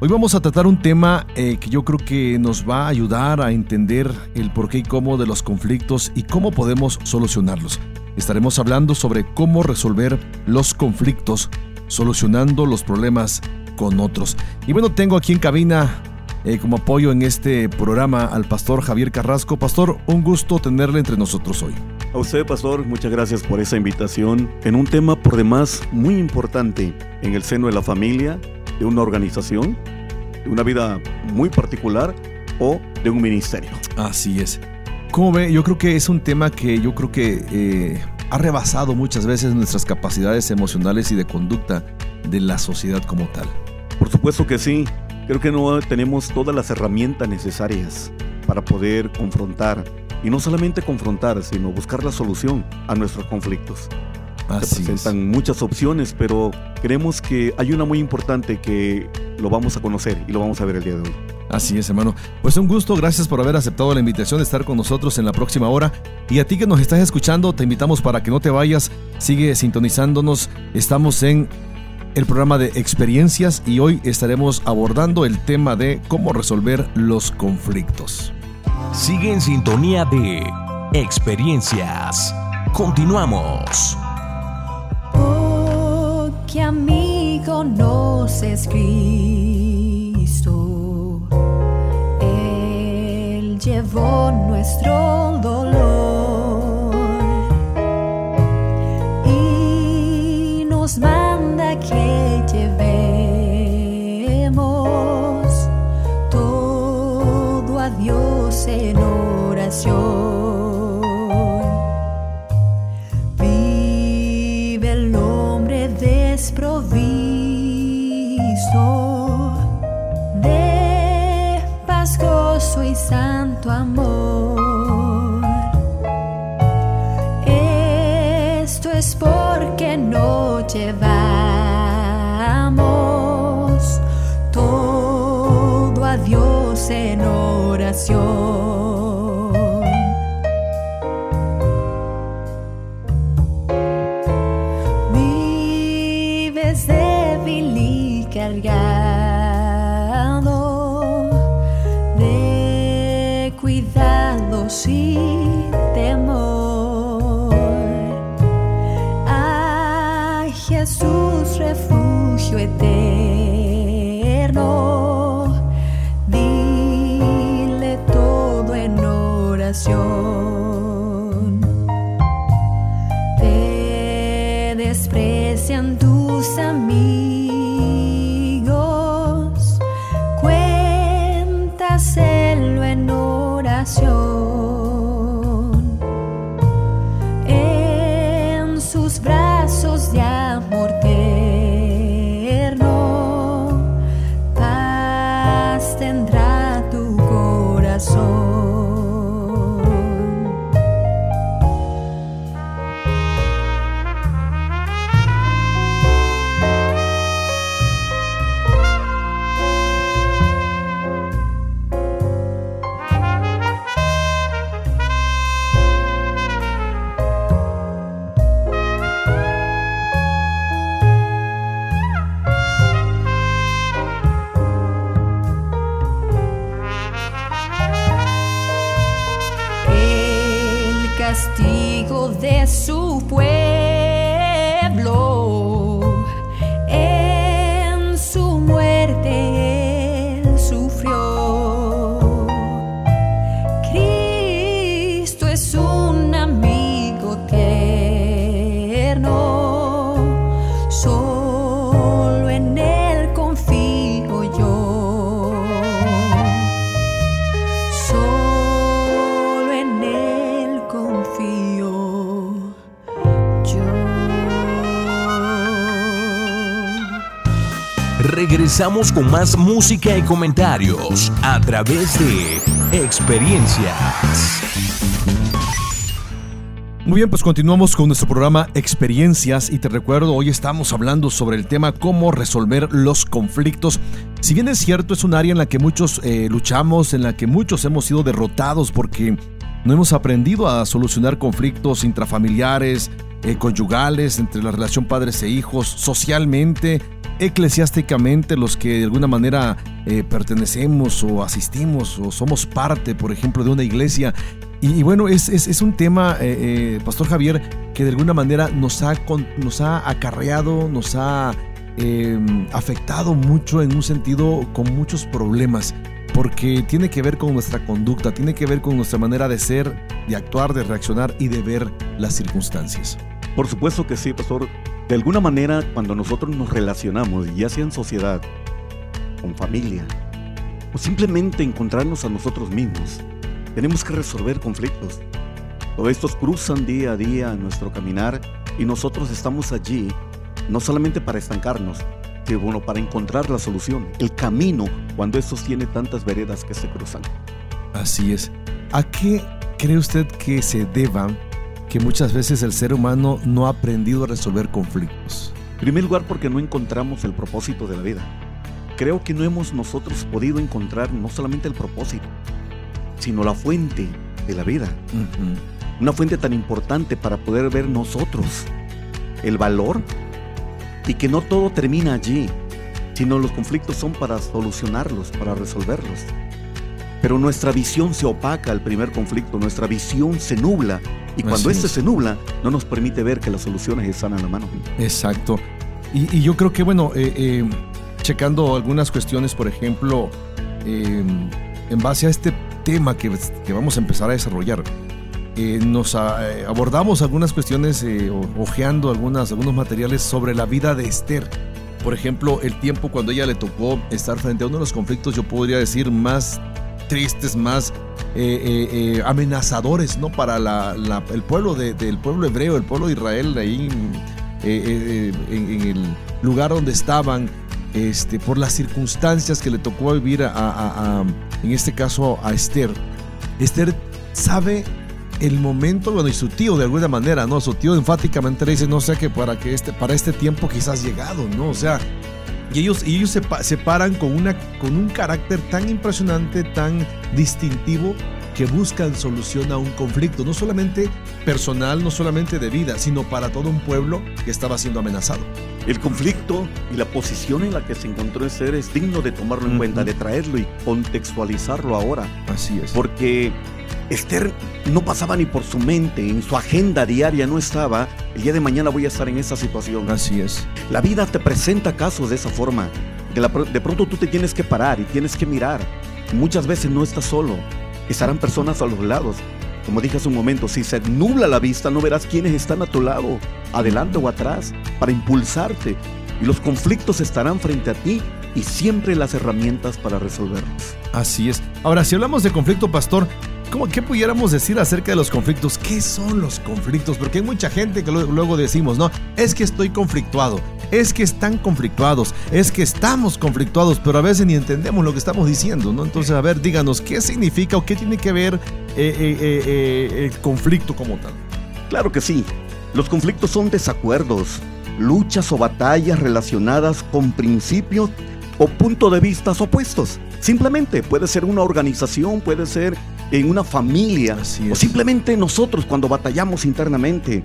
hoy vamos a tratar un tema eh, que yo creo que nos va a ayudar a entender el por qué y cómo de los conflictos y cómo podemos solucionarlos. Estaremos hablando sobre cómo resolver los conflictos, solucionando los problemas con otros. Y bueno, tengo aquí en cabina eh, como apoyo en este programa al pastor Javier Carrasco. Pastor, un gusto tenerle entre nosotros hoy. A usted, pastor, muchas gracias por esa invitación en un tema por demás muy importante en el seno de la familia, de una organización, de una vida muy particular o de un ministerio. Así es. Como ve, yo creo que es un tema que yo creo que eh, ha rebasado muchas veces nuestras capacidades emocionales y de conducta de la sociedad como tal. Por supuesto que sí. Creo que no tenemos todas las herramientas necesarias para poder confrontar, y no solamente confrontar, sino buscar la solución a nuestros conflictos. Se presentan muchas opciones, pero creemos que hay una muy importante que lo vamos a conocer y lo vamos a ver el día de hoy. Así es, hermano. Pues un gusto, gracias por haber aceptado la invitación de estar con nosotros en la próxima hora. Y a ti que nos estás escuchando, te invitamos para que no te vayas, sigue sintonizándonos. Estamos en el programa de experiencias y hoy estaremos abordando el tema de cómo resolver los conflictos. Sigue en sintonía de experiencias. Continuamos. Qué amigo nos es Cristo. Él llevó nuestro dolor y nos manda que llevemos todo a Dios en oración. Tendrá tu corazón. Regresamos con más música y comentarios a través de experiencias. Muy bien, pues continuamos con nuestro programa Experiencias y te recuerdo, hoy estamos hablando sobre el tema cómo resolver los conflictos. Si bien es cierto, es un área en la que muchos eh, luchamos, en la que muchos hemos sido derrotados porque no hemos aprendido a solucionar conflictos intrafamiliares, eh, conyugales, entre la relación padres e hijos, socialmente, eclesiásticamente, los que de alguna manera eh, pertenecemos o asistimos o somos parte, por ejemplo, de una iglesia. Y, bueno, es, es, un tema, eh, Pastor Javier, que de alguna manera nos ha, nos ha acarreado, nos ha em, afectado mucho en un sentido con muchos problemas porque tiene que ver con nuestra conducta, tiene que ver con nuestra manera de ser, de actuar, de reaccionar y de ver las circunstancias. Por supuesto que sí, pastor. De alguna manera, cuando nosotros nos relacionamos, ya sea en sociedad, con familia, o simplemente encontrarnos a nosotros mismos, tenemos que resolver conflictos. Todos estos cruzan día a día nuestro caminar y nosotros estamos allí no solamente para estancarnos, que bueno, para encontrar la solución, el camino, cuando estos tiene tantas veredas que se cruzan. Así es. ¿A qué cree usted que se deba que muchas veces el ser humano no ha aprendido a resolver conflictos? En primer lugar, porque no encontramos el propósito de la vida. Creo que no hemos nosotros podido encontrar no solamente el propósito, sino la fuente de la vida. Una fuente tan importante para poder ver nosotros el valor y que no todo termina allí, sino los conflictos son para solucionarlos, para resolverlos. Pero nuestra visión se opaca al primer conflicto, nuestra visión se nubla y cuando este se nubla no nos permite ver que las soluciones están a la mano. Exacto. Y, yo creo que, bueno, eh, eh, checando algunas cuestiones, por ejemplo, eh, en base a este tema que, que vamos a empezar a desarrollar, eh, nos eh, abordamos algunas cuestiones, ojeando algunas, algunos materiales sobre la vida de Esther. Por ejemplo, el tiempo cuando ella le tocó estar frente a uno de los conflictos, yo podría decir, más tristes, más amenazadores, ¿no? Para el pueblo del pueblo hebreo, el pueblo de Israel, ahí en, el lugar donde estaban, este, por las circunstancias que le tocó vivir a, en este caso, a Esther. Esther sabe el momento, bueno, y su tío de alguna manera, ¿no? Su tío enfáticamente le dice, no sé, que para que este, para este tiempo quizás llegado, ¿no? O sea, y ellos, y ellos se, se, paran con, una, con un carácter tan impresionante, tan distintivo, que buscan solución a un conflicto, no solamente personal, no solamente de vida, sino para todo un pueblo que estaba siendo amenazado. El conflicto y la posición en la que se encontró ese ser es digno de tomarlo en cuenta, de traerlo y contextualizarlo ahora. Así es. Porque Esther no pasaba ni por su mente, en su agenda diaria no estaba, el día de mañana voy a estar en esa situación. Así es. La vida te presenta casos de esa forma. De, de pronto tú te tienes que parar y tienes que mirar. Muchas veces no estás solo, estarán personas a los lados. Como dije hace un momento, si se nubla la vista no verás quiénes están a tu lado, adelante o atrás, para impulsarte. Y los conflictos estarán frente a ti y siempre las herramientas para resolverlos. Así es. Ahora, si hablamos de conflicto, pastor, ¿Cómo, ¿Qué pudiéramos decir acerca de los conflictos? ¿Qué son los conflictos? Porque hay mucha gente que luego decimos, ¿no? Es que estoy conflictuado, es que están conflictuados, es que estamos conflictuados, pero a veces ni entendemos lo que estamos diciendo, ¿no? Entonces, a ver, díganos, ¿qué significa o qué tiene que ver eh, eh, eh, el conflicto como tal? Claro que sí. Los conflictos son desacuerdos, luchas o batallas relacionadas con principios o puntos de vista opuestos. Simplemente puede ser una organización, puede ser en una familia o simplemente nosotros cuando batallamos internamente.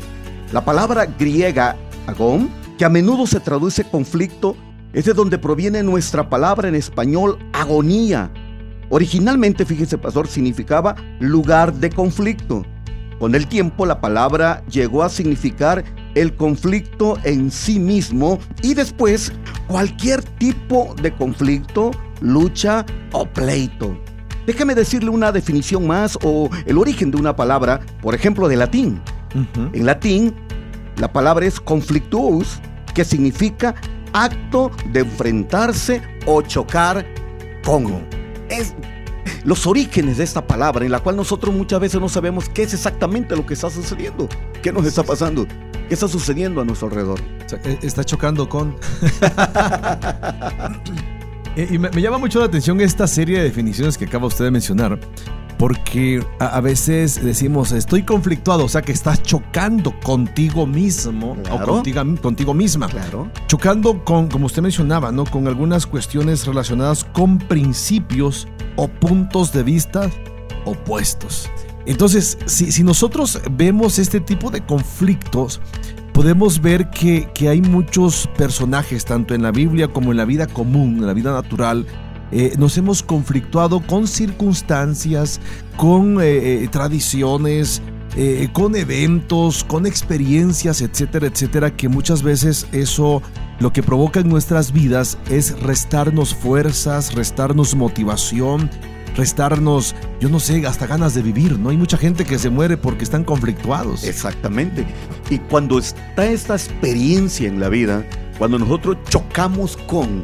La palabra griega agón, que a menudo se traduce conflicto, es de donde proviene nuestra palabra en español agonía. Originalmente, fíjese, pastor, significaba lugar de conflicto. Con el tiempo la palabra llegó a significar el conflicto en sí mismo y después cualquier tipo de conflicto, lucha o pleito. Déjame decirle una definición más o el origen de una palabra, por ejemplo, de latín. En latín, la palabra es conflictuous, que significa acto de enfrentarse o chocar con. Es los orígenes de esta palabra, en la cual nosotros muchas veces no sabemos qué es exactamente lo que está sucediendo, qué nos está pasando, qué está sucediendo a nuestro alrededor. E, está chocando con. Eh, y me, me llama mucho la atención esta serie de definiciones que acaba usted de mencionar, porque a, a veces decimos estoy conflictuado, o sea que estás chocando contigo mismo Claro. o contigo, contigo misma. Claro. Chocando con, como usted mencionaba, ¿no? Con algunas cuestiones relacionadas con principios o puntos de vista opuestos. Entonces, si, nosotros vemos este tipo de conflictos, podemos ver que, que hay muchos personajes, tanto en la Biblia como en la vida común, en la vida natural, eh, nos hemos conflictuado con circunstancias, con eh, eh, tradiciones, con eventos, con experiencias, etcétera, etcétera, que muchas veces eso lo que provoca en nuestras vidas es restarnos fuerzas, restarnos motivación, restarnos, yo no sé, hasta ganas de vivir, ¿no? Hay mucha gente que se muere porque están conflictuados. Exactamente. Y cuando está esta experiencia en la vida, cuando nosotros chocamos con,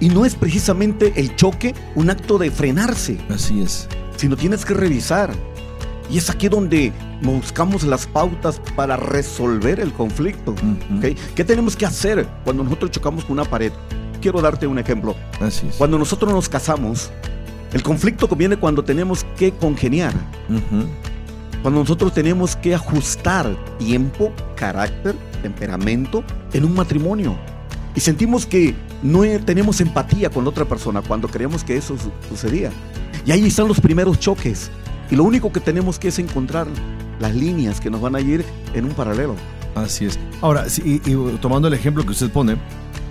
y no es precisamente el choque un acto de frenarse, Así es. sino tienes que revisar. Y es aquí donde buscamos las pautas para resolver el conflicto. ¿Qué tenemos que hacer cuando nosotros chocamos con una pared? Quiero darte un ejemplo. Así es. Cuando nosotros nos casamos, el conflicto viene cuando tenemos que congeniar, Ujú, cuando nosotros tenemos que ajustar tiempo, carácter, temperamento en un matrimonio. Y sentimos que no tenemos empatía con la otra persona cuando creemos que eso su- sucedía. Y ahí están los primeros choques. Y lo único que tenemos que es encontrar las líneas que nos van a ir en un paralelo. Así es. Ahora, sí, y, y tomando el ejemplo que usted pone,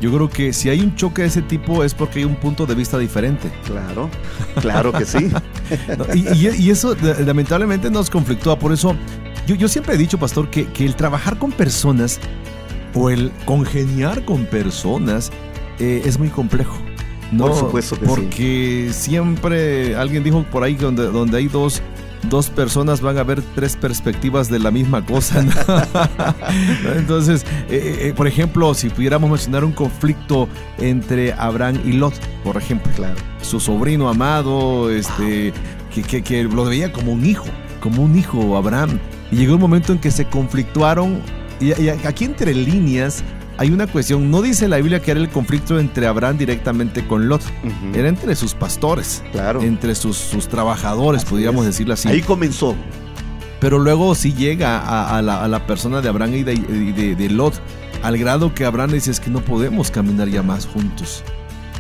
yo creo que si hay un choque de ese tipo es porque hay un punto de vista diferente. Claro, claro que sí. Y, y- y eso lamentablemente nos conflictúa. Por eso yo, yo siempre he dicho, pastor, que, que el trabajar con personas o el congeniar con personas eh, es muy complejo. No, Por supuesto que sí. porque siempre alguien dijo por ahí donde, donde hay dos, dos personas van a ver tres perspectivas de la misma cosa. ¿no? Entonces, eh, eh, por ejemplo, si pudiéramos mencionar un conflicto entre Abraham y Lot, por ejemplo, Claro. su sobrino amado, este, que, que- que lo veía como un hijo, como un hijo Abraham. Y llegó un momento en que se conflictuaron. Y aquí entre líneas hay una cuestión. No dice la Biblia que era el conflicto entre Abraham directamente con Lot. Ujú. Era entre sus pastores, Claro. entre sus, sus trabajadores, Así podríamos es. decirlo así. Ahí comenzó. Pero luego sí llega a, a la, a la persona de Abraham y de, de- de Lot, al grado que Abraham dice es que no podemos caminar ya más juntos.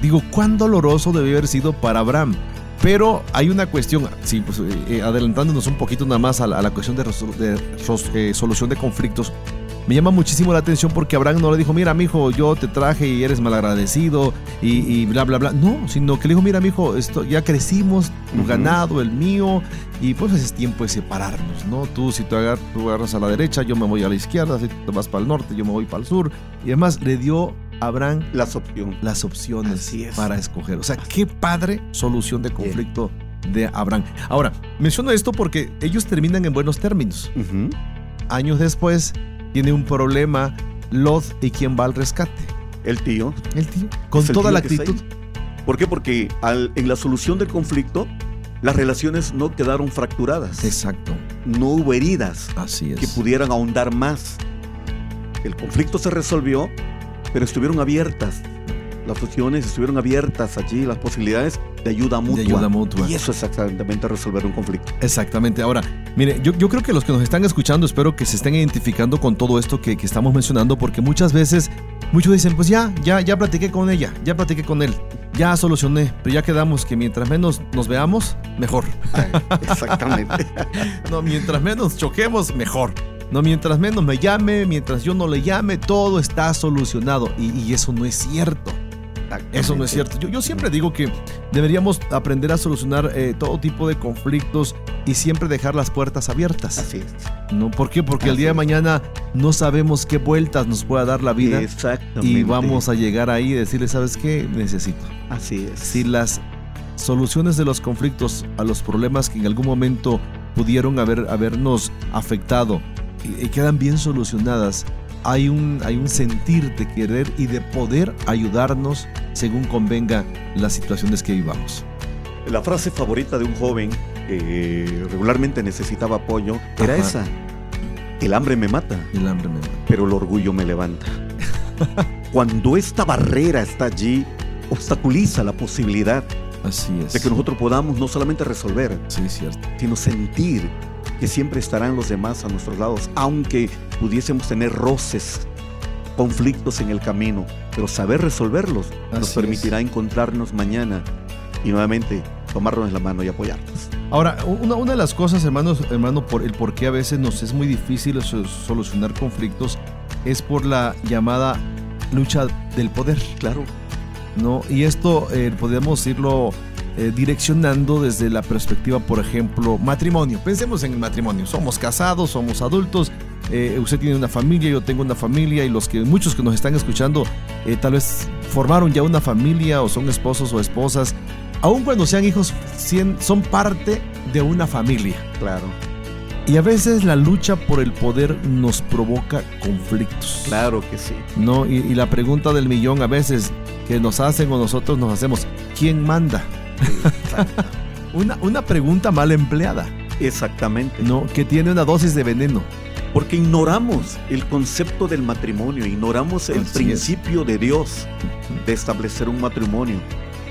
Digo, cuán doloroso debe haber sido para Abraham. Pero hay una cuestión, sí, pues, eh, eh, adelantándonos un poquito nada más a la, a la cuestión de, resol- de eh, solución de conflictos. Me llama muchísimo la atención porque Abraham no le dijo, mira, mijo, yo te traje y eres malagradecido y, y bla, bla, bla. No, sino que le dijo, mira, mijo, esto, ya crecimos, tu ganado, el mío, y pues es tiempo de separarnos, ¿no? Tú si tú, agar- tú agarras a la derecha, yo me voy a la izquierda, si tú vas para el norte, yo me voy para el sur. Y además le dio a Abraham Las opciones. las opciones es. para escoger. O sea, qué padre solución de conflicto de Abraham. Ahora, menciono esto porque ellos terminan en buenos términos. Años después, tiene un problema Lot y quién va al rescate. El tío. El tío. Con el toda tío la actitud. ¿Por qué? Porque al- en la solución del conflicto, las relaciones no quedaron fracturadas. Exacto. No hubo heridas Así que pudieran ahondar más. El conflicto se resolvió, pero estuvieron abiertas. Las opciones estuvieron abiertas allí, las posibilidades de ayuda mutua. ayuda mutua. Y eso es exactamente resolver un conflicto. Exactamente. Ahora, mire, yo, yo creo que los que nos están escuchando, espero que se estén identificando con todo esto que, que estamos mencionando, porque muchas veces, muchos dicen, pues ya, ya, ya platiqué con ella, ya platiqué con él, ya solucioné, pero ya quedamos que mientras menos nos veamos, mejor. Exactamente. No, mientras menos choquemos, mejor. No, mientras menos me llame, mientras yo no le llame, todo está solucionado. Y, y eso no es cierto. Eso no es cierto. Yo, yo siempre digo que deberíamos aprender a solucionar eh, todo tipo de conflictos y siempre dejar las puertas abiertas. Así es. ¿no? ¿Por qué? Porque el día de mañana no sabemos qué vueltas nos pueda dar la vida Exactamente. y vamos a llegar ahí y decirle, ¿sabes qué? Necesito. Así es. Si las soluciones de los conflictos a los problemas que en algún momento pudieron haber, habernos afectado y, y quedan bien solucionadas, hay un, hay un sentir de querer y de poder ayudarnos según convenga las situaciones que vivamos. La frase favorita de un joven que regularmente necesitaba apoyo era Ajá. esa. El hambre me mata, El hambre me pero el orgullo me levanta. Cuando esta barrera está allí, obstaculiza la posibilidad Así es. de que nosotros podamos no solamente resolver, Sí, cierto. sino sentir que siempre estarán los demás a nuestros lados, aunque pudiésemos tener roces, conflictos en el camino, pero saber resolverlos nos permitirá encontrarnos mañana y nuevamente tomarnos la mano y apoyarnos. Ahora, una, una de las cosas, hermanos, hermano, por el por qué a veces nos es muy difícil so- solucionar conflictos es por la llamada lucha del poder, Claro, ¿no? Y esto eh, podemos irlo eh, direccionando desde la perspectiva, por ejemplo, matrimonio. Pensemos en el matrimonio. Somos casados, somos adultos. eh, usted tiene una familia, yo tengo una familia y los que muchos que nos están escuchando eh, tal vez formaron ya una familia o son esposos o esposas. Aun cuando sean hijos, son parte de una familia. claro, Y a veces la lucha por el poder nos provoca conflictos. claro que sí. ¿no? Y, y la pregunta del millón a veces que nos hacen o nosotros nos hacemos, ¿quién manda? Una, una pregunta mal empleada, Exactamente. ¿no? Que tiene una dosis de veneno. Porque ignoramos el concepto del matrimonio, ignoramos el Así es. principio de Dios de establecer un matrimonio.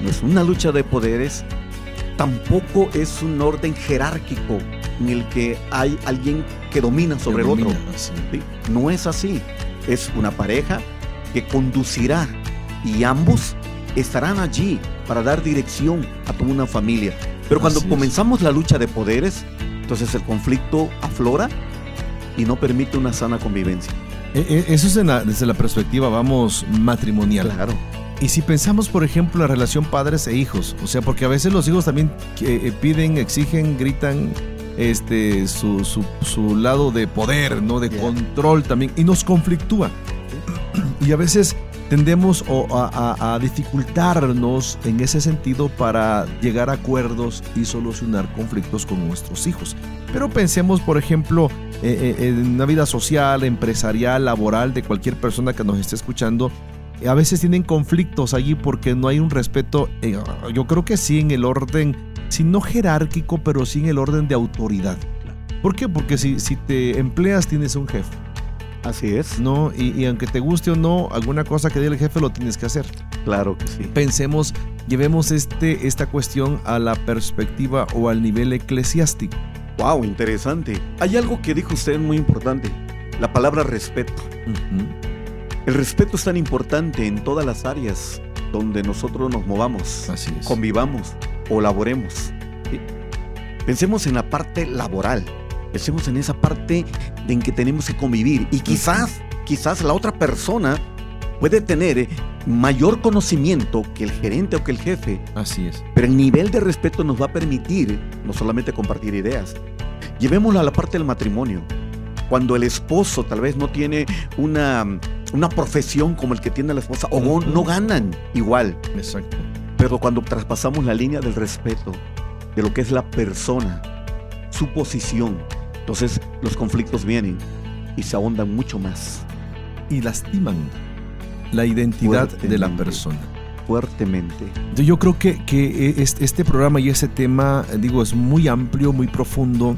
No es una lucha de poderes, tampoco es un orden jerárquico en el que hay alguien que domina sobre el otro. No es así. Es una pareja que conducirá y ambos estarán allí para dar dirección a toda una familia. Pero cuando Así es. comenzamos la lucha de poderes, entonces el conflicto aflora y no permite una sana convivencia. E- e- Eso es la- desde la perspectiva, vamos, matrimonial. Claro, Y si pensamos, por ejemplo, la relación padres e hijos, o sea, porque a veces los hijos también eh, eh, piden, exigen, gritan este, su, su- su lado de poder, ¿no? De Yeah. control también, y nos conflictúa. Y a veces tendemos a dificultarnos en ese sentido para llegar a acuerdos y solucionar conflictos con nuestros hijos. Pero pensemos, por ejemplo, eh, eh, en una vida social, empresarial, laboral de cualquier persona que nos esté escuchando. A veces tienen conflictos allí porque no hay un respeto, eh, yo creo que sí en el orden, si no jerárquico, pero sí en el orden de autoridad. ¿Por qué? Porque si, si te empleas tienes un jefe, así es. ¿no? Y, y aunque te guste o no, alguna cosa que diga el jefe lo tienes que hacer. Claro que sí. Pensemos, llevemos este, esta cuestión a la perspectiva o al nivel eclesiástico. Wow, interesante. Hay algo que dijo usted muy importante, la palabra respeto. El respeto es tan importante en todas las áreas donde nosotros nos movamos, Así es. convivamos o laboremos. Pensemos en la parte laboral, pensemos en esa parte de en que tenemos que convivir y quizás, quizás la otra persona puede tener eh, mayor conocimiento que el gerente o que el jefe, Así es. pero el nivel de respeto nos va a permitir no solamente compartir ideas. Llevémoslo a la parte del matrimonio. Cuando el esposo tal vez no tiene una, una profesión como el que tiene la esposa o no- no ganan igual, Exacto. pero cuando traspasamos la línea del respeto, de lo que es la persona, su posición, entonces los conflictos vienen y se ahondan mucho más Y lastiman la identidad de la persona. fuertemente. Yo- creo que, que este, programa y ese tema, digo, es muy amplio, muy profundo,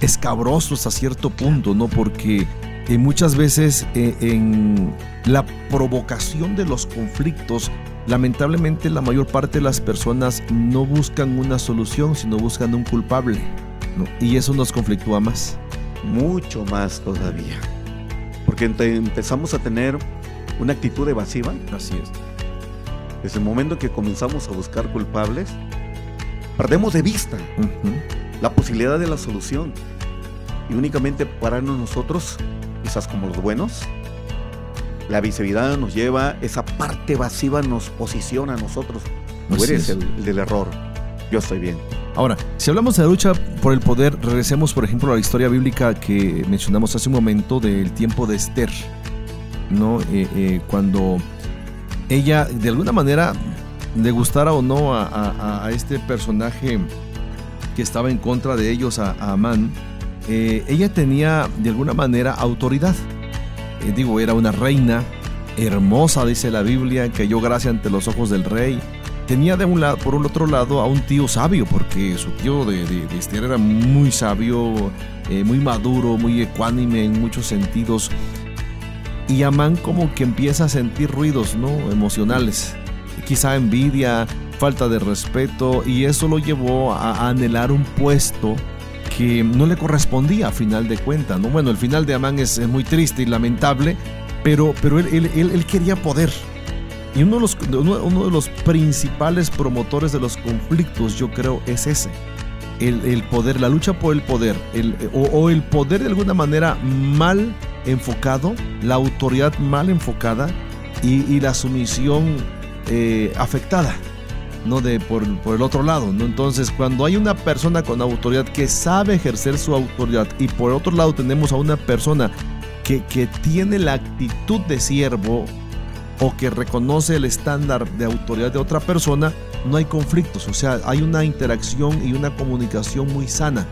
escabroso hasta cierto punto, ¿no? Porque eh, muchas veces eh, en la provocación de los conflictos, lamentablemente la mayor parte de las personas no buscan una solución, sino buscan un culpable, ¿no? Y eso nos conflictúa más. mucho más todavía. Porque empezamos a tener una actitud evasiva Así es. desde el momento que comenzamos a buscar culpables. Perdemos de vista la posibilidad de la solución y únicamente pararnos nosotros, quizás como los buenos. La visibilidad nos lleva, esa parte evasiva nos posiciona a nosotros. Tú eres es. el, el del error, yo estoy bien. Ahora, si hablamos de lucha por el poder, regresemos, por ejemplo, a la historia bíblica que mencionamos hace un momento del tiempo de Esther, ¿no? Eh, eh, cuando ella, de alguna manera, le gustara o no a, este personaje que estaba en contra de ellos, a, Amán, eh, ella tenía, de alguna manera, autoridad. Digo, era una reina hermosa, dice la Biblia, que halló gracia ante los ojos del rey tenía de un lado, por un otro lado a un tío sabio, porque su tío de, de, Esther era muy sabio, eh, muy maduro, muy ecuánime en muchos sentidos. Y Amán como que empieza a sentir ruidos, ¿no? Emocionales. quizá envidia, falta de respeto y eso lo llevó a anhelar un puesto que no le correspondía a final de cuentas. ¿no? Bueno, el final de Amán es, muy triste y lamentable, pero, pero él, él, él, quería poder. Y uno de, los, uno, de los principales promotores de los conflictos, yo creo, es ese. El, el poder, la lucha por el poder, el, o, el poder de alguna manera mal enfocado, la autoridad mal enfocada y, y la sumisión eh, afectada. ¿no? De, por, por, el otro lado, ¿no? Entonces, cuando hay una persona con autoridad que sabe ejercer su autoridad y por otro lado tenemos a una persona que, que tiene la actitud de siervo o que reconoce el estándar de autoridad de otra persona, no hay conflictos, o sea, hay una interacción y una comunicación muy sana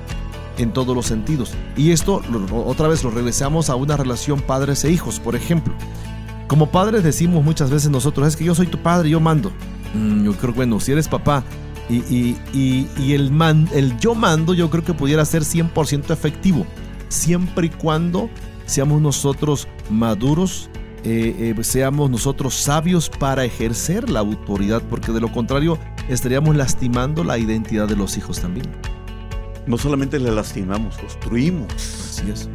en todos los sentidos. Y esto, otra vez, lo regresamos a una relación padres e hijos, por ejemplo. Como padres decimos muchas veces nosotros, es que yo soy tu padre, yo mando. Mm, yo creo que, bueno, si eres papá y, el, man, el yo mando, yo creo que pudiera ser 100% efectivo, siempre y cuando seamos nosotros maduros, eh, eh, seamos nosotros sabios para ejercer la autoridad, porque de lo contrario estaríamos lastimando la identidad de los hijos también. No solamente le lastimamos, construimos. Así es.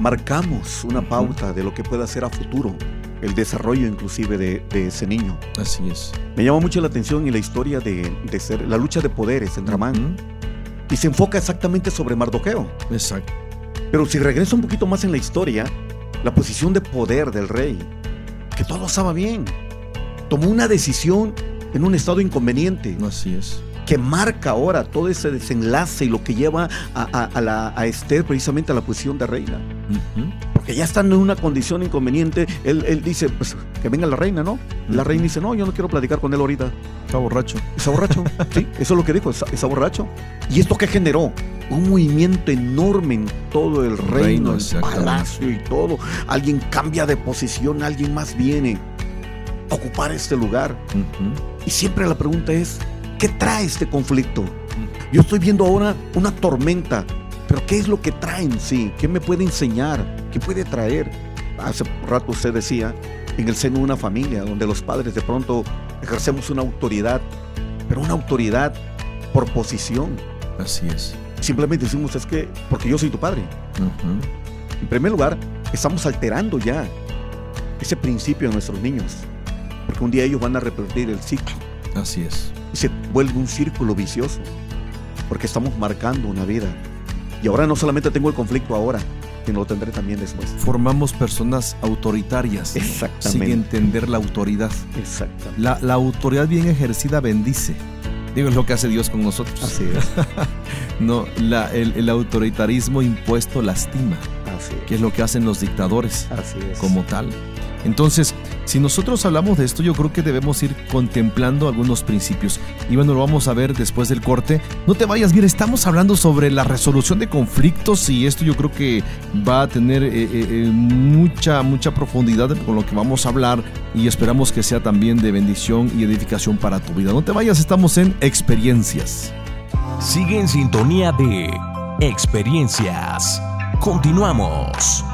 Marcamos una pauta de lo que pueda ser a futuro el desarrollo inclusive de, ese niño. Así es. Me llama mucho la atención en la historia de, ser la lucha de poderes entre Amán. Y se enfoca exactamente sobre Mardoqueo. Exacto. Pero si regreso un poquito más en la historia, la posición de poder del rey, que todo estaba bien, tomó una decisión en un estado inconveniente. Así es que marca ahora todo ese desenlace y lo que lleva a, la, a Esther precisamente a la posición de reina. Porque ya están en una condición inconveniente. Él, dice, pues que venga la reina, ¿no? La reina dice, no, yo no quiero platicar con él ahorita. Está borracho. Está borracho, sí, eso es lo que dijo, está, borracho. ¿Y esto qué generó? Un movimiento enorme en todo el reino, el palacio y todo. Alguien cambia de posición, alguien más viene a ocupar este lugar. Y siempre la pregunta es, ¿Qué trae este conflicto? Yo estoy viendo ahora una tormenta, pero ¿qué es lo que trae en sí? ¿Qué me puede enseñar? ¿Qué puede traer? Hace rato usted decía, en el seno de una familia, donde los padres de pronto ejercemos una autoridad, pero una autoridad por posición. Así es. Simplemente decimos, es que, porque yo soy tu padre. En primer lugar, estamos alterando ya ese principio de nuestros niños, porque un día ellos van a repetir el ciclo. Así es y se vuelve un círculo vicioso, porque estamos marcando una vida. Y ahora no solamente tengo el conflicto ahora, sino lo tendré también después. Formamos personas autoritarias Exactamente. sin entender la autoridad. Exactamente. La, la autoridad bien ejercida bendice. Digo, es lo que hace Dios con nosotros. Así es. no, la, el, el, autoritarismo impuesto lastima. Así es. Que es lo que hacen los dictadores. Así es. Como tal. Entonces, si nosotros hablamos de esto, yo creo que debemos ir contemplando algunos principios. Y bueno, lo vamos a ver después del corte. No te vayas, mira, estamos hablando sobre la resolución de conflictos y esto yo creo que va a tener eh, eh, eh, mucha, mucha profundidad con lo que vamos a hablar y esperamos que sea también de bendición y edificación para tu vida. No te vayas, estamos en experiencias. Sigue en sintonía de experiencias. Continuamos.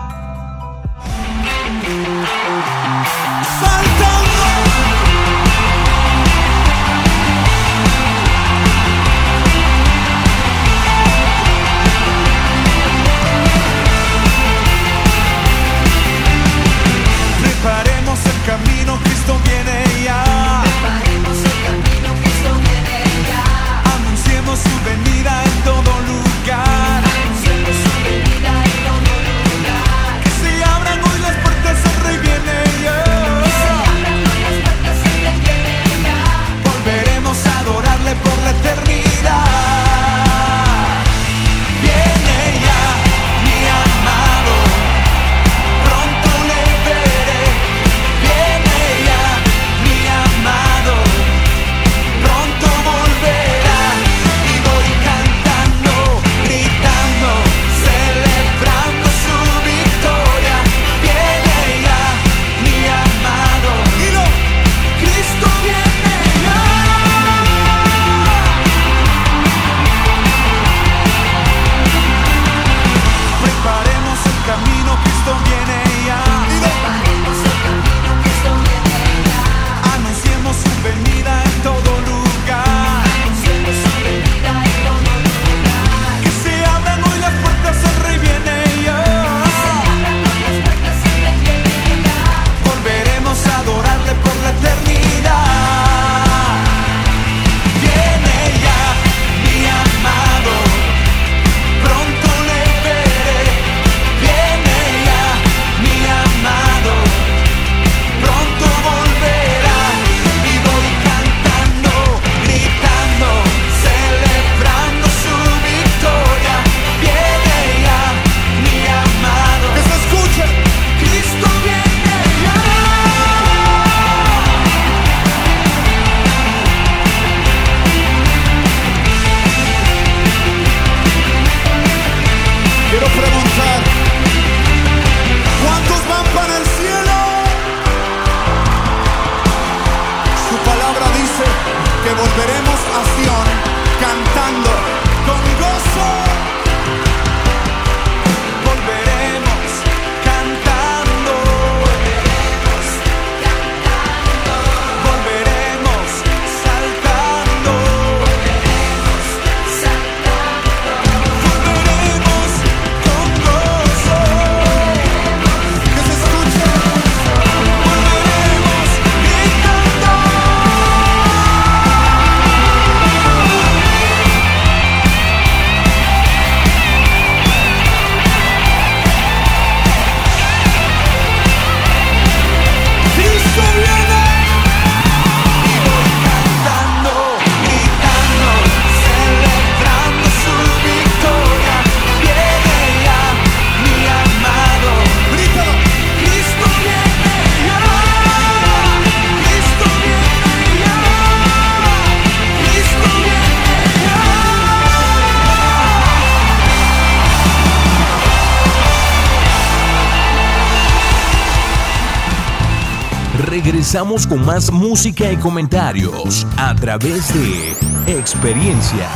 Regresamos con más música y comentarios a través de experiencias.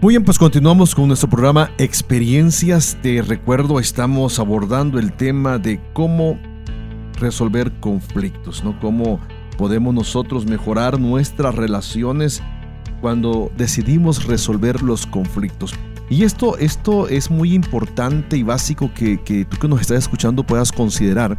Muy bien, pues continuamos con nuestro programa Experiencias. Te recuerdo, estamos abordando el tema de cómo resolver conflictos, ¿no? Cómo podemos nosotros mejorar nuestras relaciones cuando decidimos resolver los conflictos. Y esto, esto es muy importante y básico que, que tú que nos estás escuchando puedas considerar.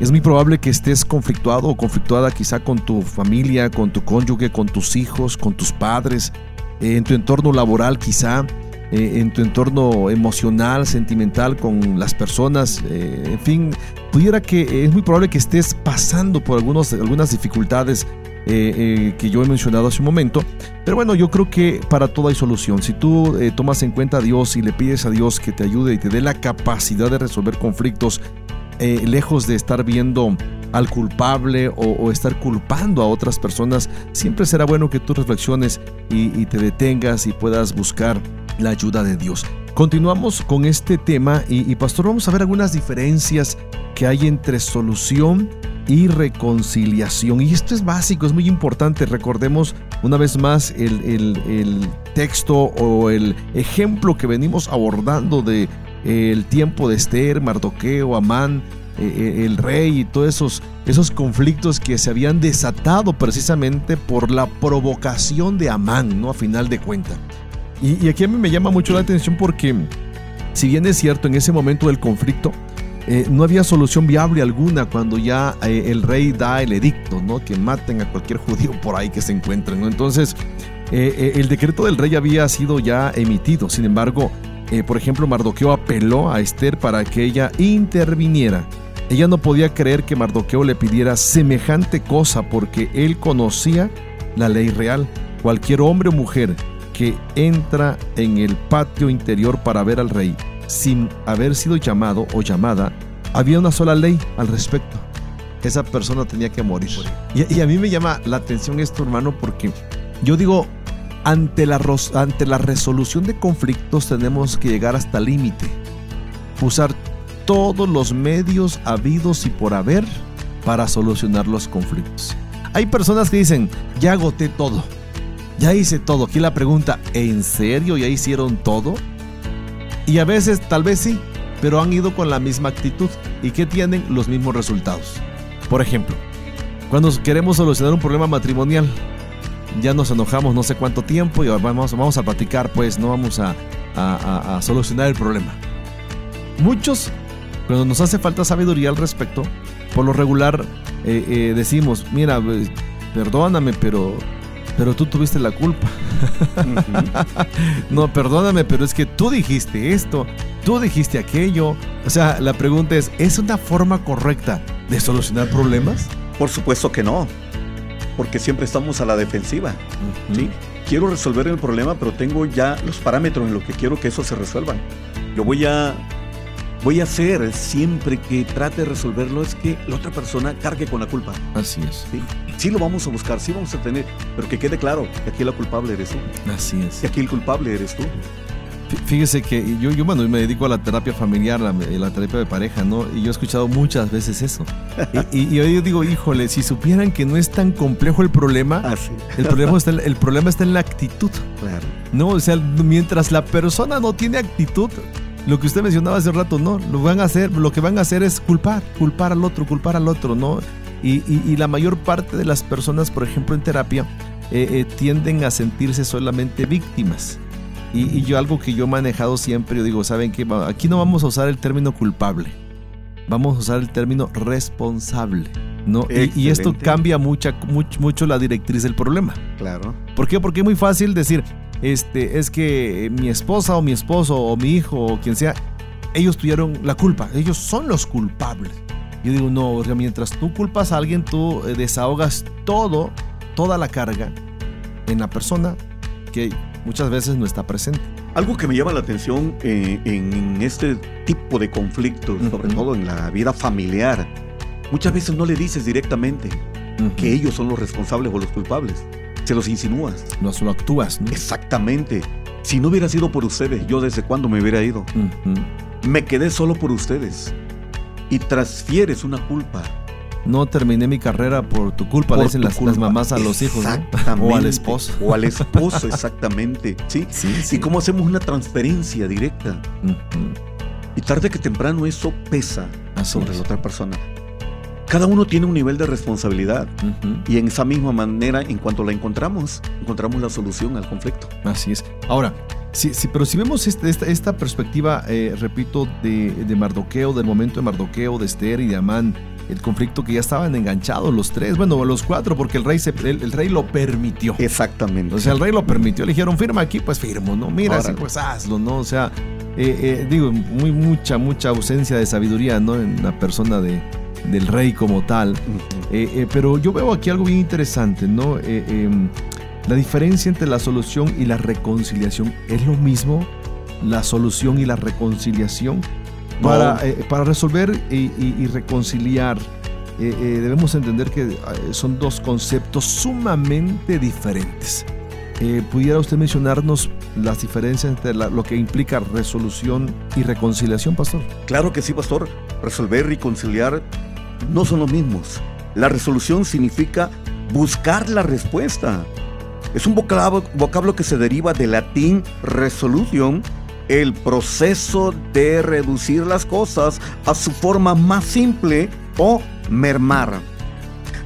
Es muy probable que estés conflictuado o conflictuada quizá con tu familia, con tu cónyuge, con tus hijos, con tus padres, eh, en tu entorno laboral quizá, eh, en tu entorno emocional, sentimental con las personas, eh, en fin, pudiera que es muy probable que estés pasando por algunos, algunas dificultades que yo he mencionado hace un momento. Pero bueno, yo creo que para todo hay solución. Si tú tomas en cuenta a Dios y le pides a Dios que te ayude y te dé la capacidad de resolver conflictos, lejos de estar viendo al culpable o, estar culpando a otras personas, siempre será bueno que tú reflexiones y, te detengas y puedas buscar la ayuda de Dios. Continuamos con este tema y, pastor, vamos a ver algunas diferencias que hay entre solución y reconciliación. Y esto es básico, es muy importante. Recordemos una vez más el, texto o el ejemplo que venimos abordando de el tiempo de Esther, Mardoqueo, Amán, eh, eh, el rey y todos esos, esos conflictos que se habían desatado precisamente por la provocación de Amán, ¿no? A final de cuentas. Y, aquí a mí me llama mucho la atención porque, si bien es cierto, en ese momento del conflicto, eh, no había solución viable alguna cuando ya el rey da el edicto, ¿no? Que maten a cualquier judío por ahí que se encuentren. Entonces, el decreto del rey había sido ya emitido. Sin embargo, por ejemplo, Mardoqueo apeló a Esther para que ella interviniera ella no podía creer que Mardoqueo le pidiera semejante cosa porque él conocía la ley real. Cualquier hombre o mujer que entra en el patio interior para ver al rey sin haber sido llamado o llamada, había una sola ley al respecto. Esa persona tenía que morir. Y, a mí me llama la atención esto, hermano, porque yo digo, ante la, ante la resolución de conflictos tenemos que llegar hasta el límite. Usar todos los medios habidos y por haber para solucionar los conflictos. Hay personas que dicen, ya agoté todo, ya hice todo. Aquí la pregunta, ¿en serio ya hicieron todo? Y a veces tal vez sí, pero han ido con la misma actitud y que tienen los mismos resultados. Por ejemplo, cuando queremos solucionar un problema matrimonial, ya nos enojamos no sé cuánto tiempo y vamos, vamos a platicar, pues no vamos a, a solucionar el problema. Muchos cuando nos hace falta sabiduría al respecto, por lo regular eh, eh, decimos, mira, pues, perdóname, pero, pero tú tuviste la culpa. no, perdóname, pero es que tú dijiste esto, tú dijiste aquello. O sea, la pregunta es, ¿es una forma correcta de solucionar problemas? Por supuesto que no, porque siempre estamos a la defensiva. ¿sí? Quiero resolver el problema, pero tengo ya los parámetros en los que quiero que eso se resuelva. Yo voy a voy a hacer siempre que trate de resolverlo es que la otra persona cargue con la culpa. Así es. ¿sí? lo vamos a buscar, sí vamos a tener, pero que quede claro que aquí la culpable eres tú. Así es. Que aquí el culpable eres tú. Fíjese que yo, yo bueno, me dedico a la terapia familiar, la, la terapia de pareja, ¿no? Y yo he escuchado muchas veces eso. y, y, yo digo, híjole, si supieran que no es tan complejo el problema, ah, el, problema está, el problema está en la actitud. Claro. No, o sea, mientras la persona no tiene actitud, lo que usted mencionaba hace rato, no, lo van a hacer, lo que van a hacer es culpar, culpar al otro, culpar al otro, ¿no? Y, la mayor parte de las personas, por ejemplo, en terapia, eh, eh, tienden a sentirse solamente víctimas. Y, yo algo que yo he manejado siempre, yo digo, ¿saben qué? Aquí no vamos a usar el término culpable, vamos a usar el término responsable. ¿no? Y, esto cambia mucha, mucho, mucho la directriz del problema. Claro. ¿Por qué? Porque es muy fácil decir, este, es que mi esposa o mi esposo o mi hijo o quien sea, ellos tuvieron la culpa, ellos son los culpables. Yo digo, no, mientras tú culpas a alguien, tú eh, desahogas todo, toda la carga en la persona que muchas veces no está presente. Algo que me llama la atención eh, en este tipo de conflictos, sobre todo en la vida familiar, muchas veces no le dices directamente que ellos son los responsables o los culpables se los insinúas. No solo actúas, ¿no? Exactamente. Si no hubiera sido por ustedes, yo desde cuándo me hubiera ido. Me quedé solo por ustedes. y transfieres una culpa. No terminé mi carrera por tu culpa, por le dicen tu las, culpa. las mamás a los hijos, ¿no? Exactamente. O al esposo. O al esposo, exactamente. ¿sí? Sí, sí. ¿Y cómo hacemos una transferencia directa? Y tarde que temprano eso pesa Así sobre es. la otra persona. Cada uno tiene un nivel de responsabilidad y en esa misma manera, en cuanto la encontramos, encontramos la solución al conflicto. Así es. Ahora, sí, sí, pero si vemos este- esta, esta perspectiva, eh, repito, de, de Mardoqueo, del momento de Mardoqueo, de Esther y de Amán, el conflicto que ya estaban enganchados los tres, bueno, los cuatro, porque el rey, se, el, el rey lo permitió. Exactamente. O sea, el rey lo permitió, le dijeron, firma aquí, pues firmo, ¿no? Mira, sí, pues hazlo, ¿no? O sea, eh, eh, digo, muy, mucha, mucha ausencia de sabiduría, ¿no? En la persona de, del rey como tal. Eh, eh, pero yo veo aquí algo bien interesante, ¿no? Eh, em, la diferencia entre la solución y la reconciliación es lo mismo, la solución y la reconciliación. No. Para, eh, para resolver y, y- y reconciliar, eh, eh, debemos entender que son dos conceptos sumamente diferentes. ¿Pudiera usted mencionarnos las diferencias entre la- lo que implica resolución y reconciliación, pastor? Claro que sí, pastor. Resolver y reconciliar no son los mismos. La resolución significa buscar la respuesta. Es un vocablo, vocablo que se deriva del latín resolution, el proceso de reducir las cosas a su forma más simple o mermar.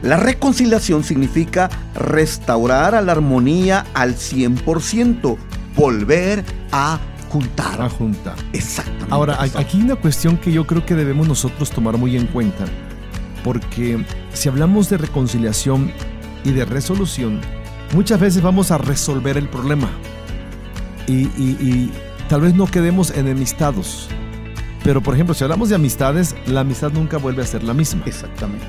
La reconciliación significa restaurar a la armonía al 100%, volver a juntar. A juntar. Exactamente. Ahora, aquí hay una cuestión que yo creo que debemos nosotros tomar muy en cuenta, porque si hablamos de reconciliación y de resolución, muchas veces vamos a resolver el problema y, y- y tal vez no quedemos enemistados. Pero, por ejemplo, si hablamos de amistades, la amistad nunca vuelve a ser la misma. Exactamente.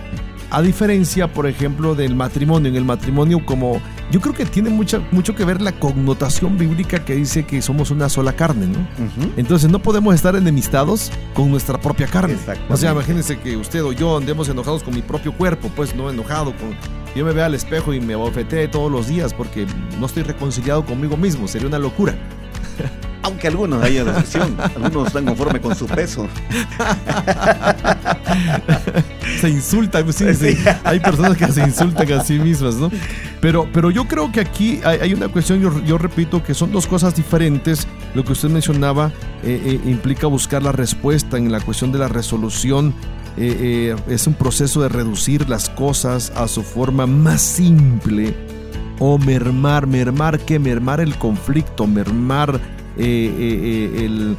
A diferencia, por ejemplo, del matrimonio. En el matrimonio, como yo creo que tiene mucha, mucho que ver la connotación bíblica que dice que somos una sola carne, ¿no? Entonces no podemos estar enemistados con nuestra propia carne. O sea, imagínense que usted o yo andemos enojados con mi propio cuerpo, pues no enojado con... Yo me veo al espejo y me bofetee todos los días porque no estoy reconciliado conmigo mismo, sería una locura. Aunque algunos haya decepción, algunos están conformes con su peso. Se insultan, sí, sí. hay personas que se insultan a sí mismas, ¿no? Pero, pero yo creo que aquí hay, hay una cuestión, yo, yo repito, que son dos cosas diferentes. Lo que usted mencionaba eh, eh, implica buscar la respuesta en la cuestión de la resolución. Eh, es un proceso de reducir las cosas a su forma más simple o mermar, mermar que mermar el conflicto, mermar eh, eh, eh,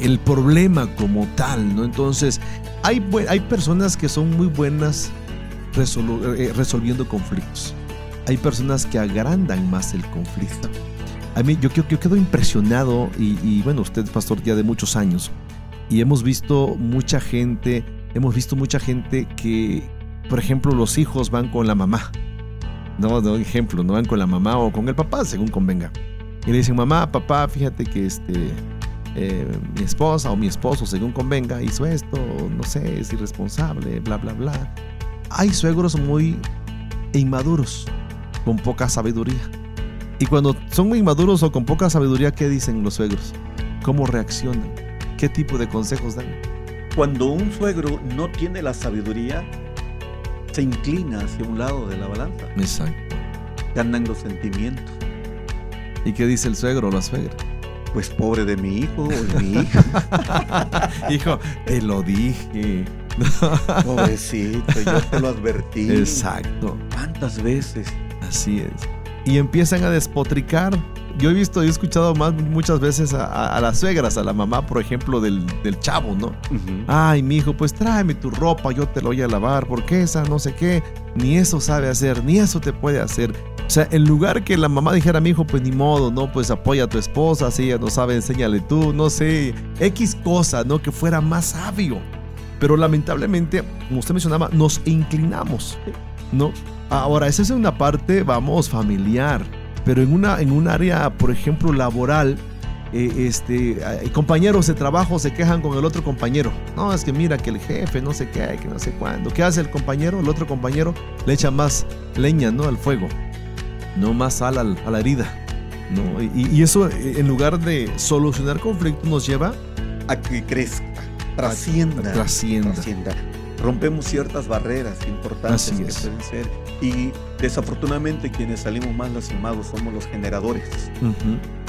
el, problema como tal, ¿no? Entonces, hay, hay personas que son muy buenas resolviendo conflictos. Hay personas que agrandan más el conflicto. A mí, yo quedo impresionado, y, y bueno, usted es pastor ya de muchos años, y hemos visto mucha gente, hemos visto mucha gente que, por ejemplo, los hijos van con la mamá. No, no, ejemplo, no van con la mamá o con el papá, según convenga. Y le dicen, mamá, papá, fíjate que este, eh, mi esposa o mi esposo, según convenga, hizo esto, no sé, es irresponsable, bla, bla, bla. Hay suegros muy inmaduros, con poca sabiduría. Y cuando son muy inmaduros o con poca sabiduría, ¿qué dicen los suegros? ¿Cómo reaccionan? ¿Qué tipo de consejos dan? Cuando un suegro no tiene la sabiduría, se inclina hacia un lado de la balanza. Exacto. Ganan los sentimientos. ¿Y qué dice el suegro o la suegra? Pues pobre de mi hijo o de mi hija. Hijo, te lo dije. Pobrecito, yo te lo advertí. Exacto. ¿Cuántas veces? Así es. Y empiezan a despotricar. Yo he visto y he escuchado más muchas veces a, a- a las suegras, a la mamá, por ejemplo, del, del chavo, ¿no? Ay, mi hijo, pues tráeme tu ropa, yo te lo voy a lavar, porque esa no sé qué, ni eso sabe hacer, ni eso te puede hacer. O sea, en lugar que la mamá dijera a mi hijo, pues ni modo, ¿no? Pues apoya a tu esposa, si ella no sabe, enséñale tú, no sé, X cosa, ¿no? Que fuera más sabio. Pero lamentablemente, como usted mencionaba, nos inclinamos, ¿no? Ahora, esa es una parte, vamos, familiar, pero en, una, en un área, por ejemplo, laboral, eh, este, eh, compañeros de trabajo se quejan con el otro compañero. No, es que mira que el jefe, no sé qué, que no sé cuándo. ¿Qué hace el compañero? El otro compañero le echa más leña, ¿no? Al fuego, no más sal al- a la herida. ¿no? Y, y eso, en lugar de solucionar conflictos, nos lleva A que crezca. trascienda. Trascienda. trascienda. Rompemos ciertas barreras importantes Así que es. pueden ser. Y desafortunadamente quienes salimos más lastimados somos los generadores.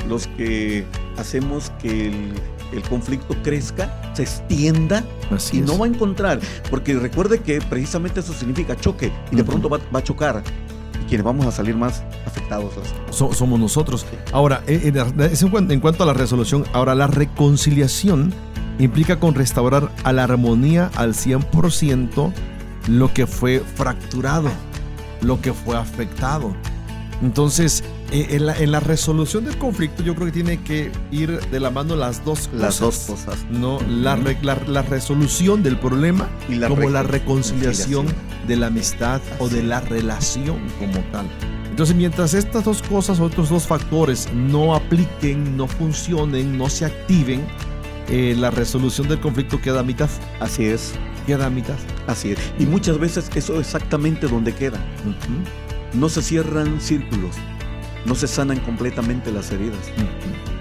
Los que hacemos que el, el conflicto crezca, se extienda Así y es. no va a encontrar. Porque recuerde que precisamente eso significa choque y de pronto va, va a chocar. Quienes vamos a salir más afectados. So- somos nosotros. Ahora, en, en- es en cuan- en cuanto a la resolución, ahora la reconciliación implica con restaurar a la armonía al 100% lo que fue fracturado, lo que fue afectado. Entonces, eh, en la, en la resolución del conflicto yo creo que tiene que ir de la mano las dos cosas. Las dos cosas. No, la, re- la- la resolución del problema Y la como la reconciliación. reconciliación de la amistad o de la relación como tal. Entonces, mientras estas dos cosas, otros dos factores no apliquen, no funcionen, no se activen, eh, la resolución del conflicto queda a mitad. Así es. Queda a mitad. Así es. Y muchas veces eso es exactamente donde queda. No se cierran círculos. No se sanan completamente las heridas.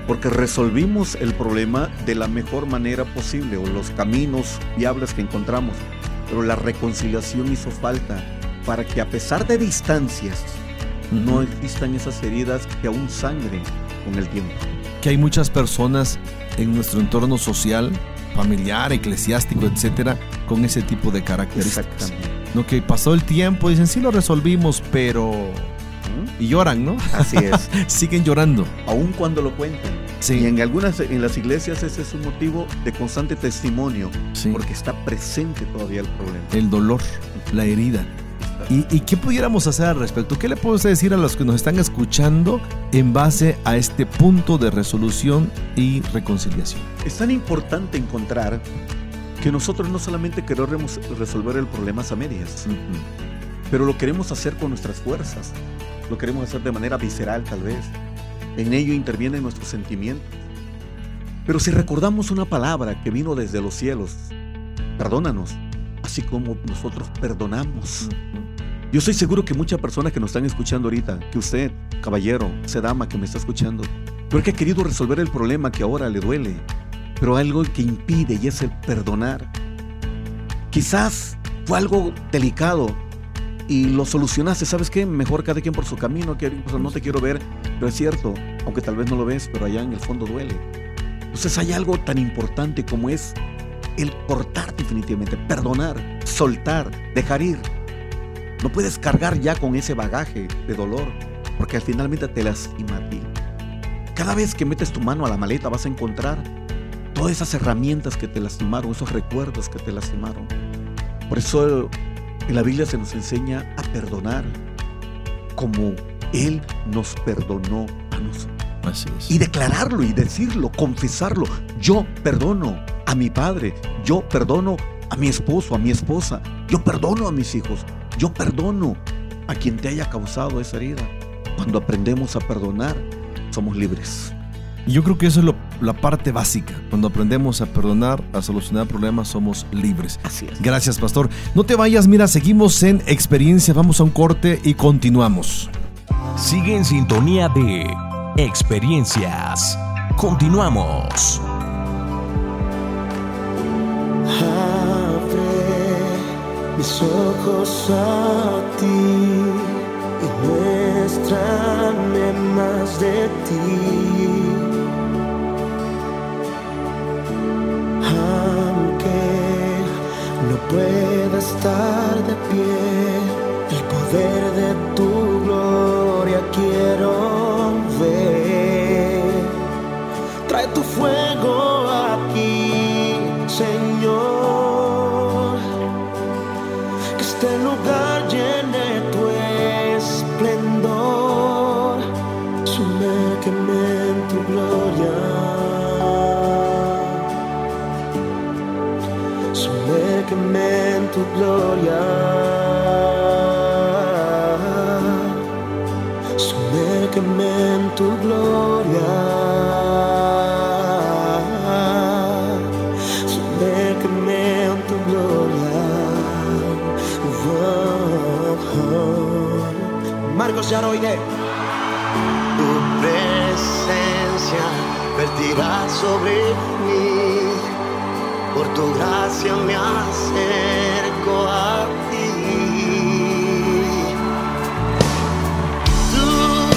Porque resolvimos el problema de la mejor manera posible o los caminos viables que encontramos. Pero la reconciliación hizo falta para que a pesar de distancias no existan esas heridas que aún sangren con el tiempo. que hay muchas personas en nuestro entorno social, familiar, eclesiástico, etcétera, con ese tipo de características. Exactamente. No que pasó el tiempo, dicen sí lo resolvimos, pero. Y lloran, ¿no? Así es. Siguen llorando. aun cuando lo cuentan. Sí. Y en algunas, en las iglesias ese es un motivo de constante testimonio, Sí. porque está presente todavía el problema. el dolor, la herida. ¿Y, y qué pudiéramos hacer al respecto? ¿Qué le puedo decir a los que nos están escuchando en base a este punto de resolución y reconciliación? Es tan importante encontrar que nosotros no solamente queremos resolver el problema a medias, pero lo queremos hacer con nuestras fuerzas, lo queremos hacer de manera visceral tal vez. En ello intervienen nuestros sentimientos. Pero si recordamos una palabra que vino desde los cielos, perdónanos, así como nosotros perdonamos. Yo estoy seguro que muchas personas que nos están escuchando ahorita, que usted, caballero, esa dama que me está escuchando, pero que ha querido resolver el problema que ahora le duele, pero algo que impide y es el perdonar. Quizás fue algo delicado y lo solucionaste, ¿sabes qué? Mejor cada quien por su camino, que pues, no te quiero ver, pero es cierto, aunque tal vez no lo ves, pero allá en el fondo duele. Entonces hay algo tan importante como es el cortar definitivamente, perdonar, soltar, dejar ir. No puedes cargar ya con ese bagaje de dolor, porque al finalmente te lastima a ti. Cada vez que metes tu mano a la maleta vas a encontrar todas esas herramientas que te lastimaron, esos recuerdos que te lastimaron. Por eso en la Biblia se nos enseña a perdonar como Él nos perdonó a nosotros. Así es. Y declararlo y decirlo, confesarlo. Yo perdono a mi padre, yo perdono a mi esposo, a mi esposa, yo perdono a mis hijos, yo perdono a quien te haya causado esa herida. Cuando aprendemos a perdonar, somos libres. Y yo creo que eso es lo- la parte básica. Cuando aprendemos a perdonar, a solucionar problemas, somos libres. Así es. Gracias, pastor. No te vayas, mira, seguimos en experiencia, vamos a un corte y continuamos. Sigue en sintonía de Experiencias. Continuamos. Abre mis ojos a ti y muéstrame más de ti. Pueda estar de pie, sobre mí por tu gracia me acerco a ti. Tu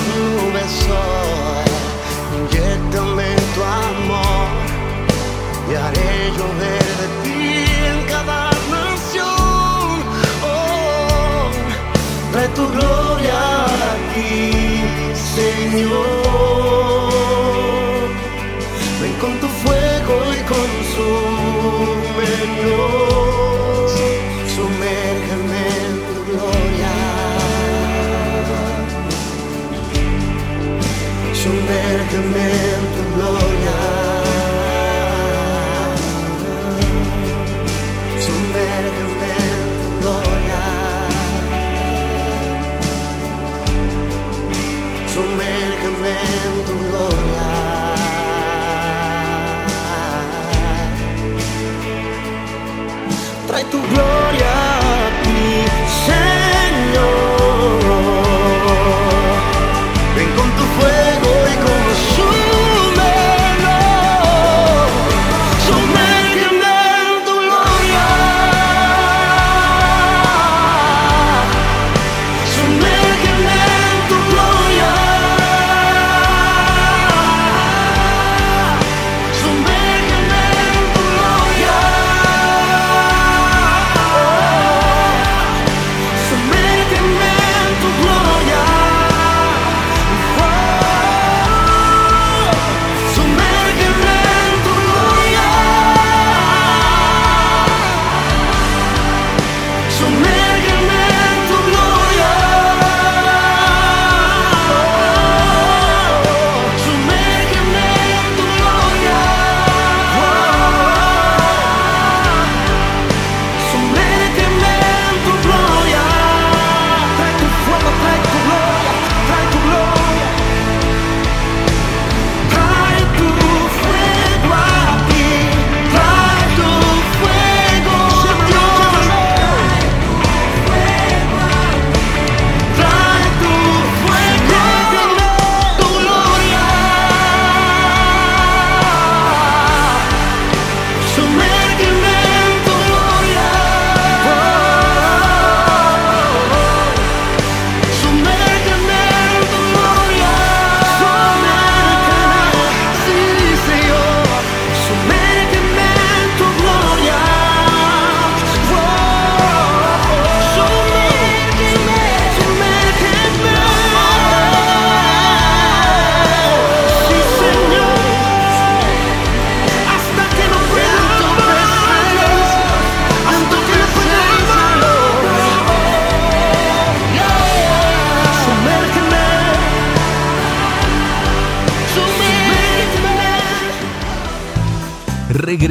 nube soy, inyectame tu amor y haré llover de ti en cada nación. Oh, trae tu gloria aquí, Señor. Consúmenos. Sumérgeme en tu gloria. Sumérgeme en tu gloria. Sumérgeme tu gloria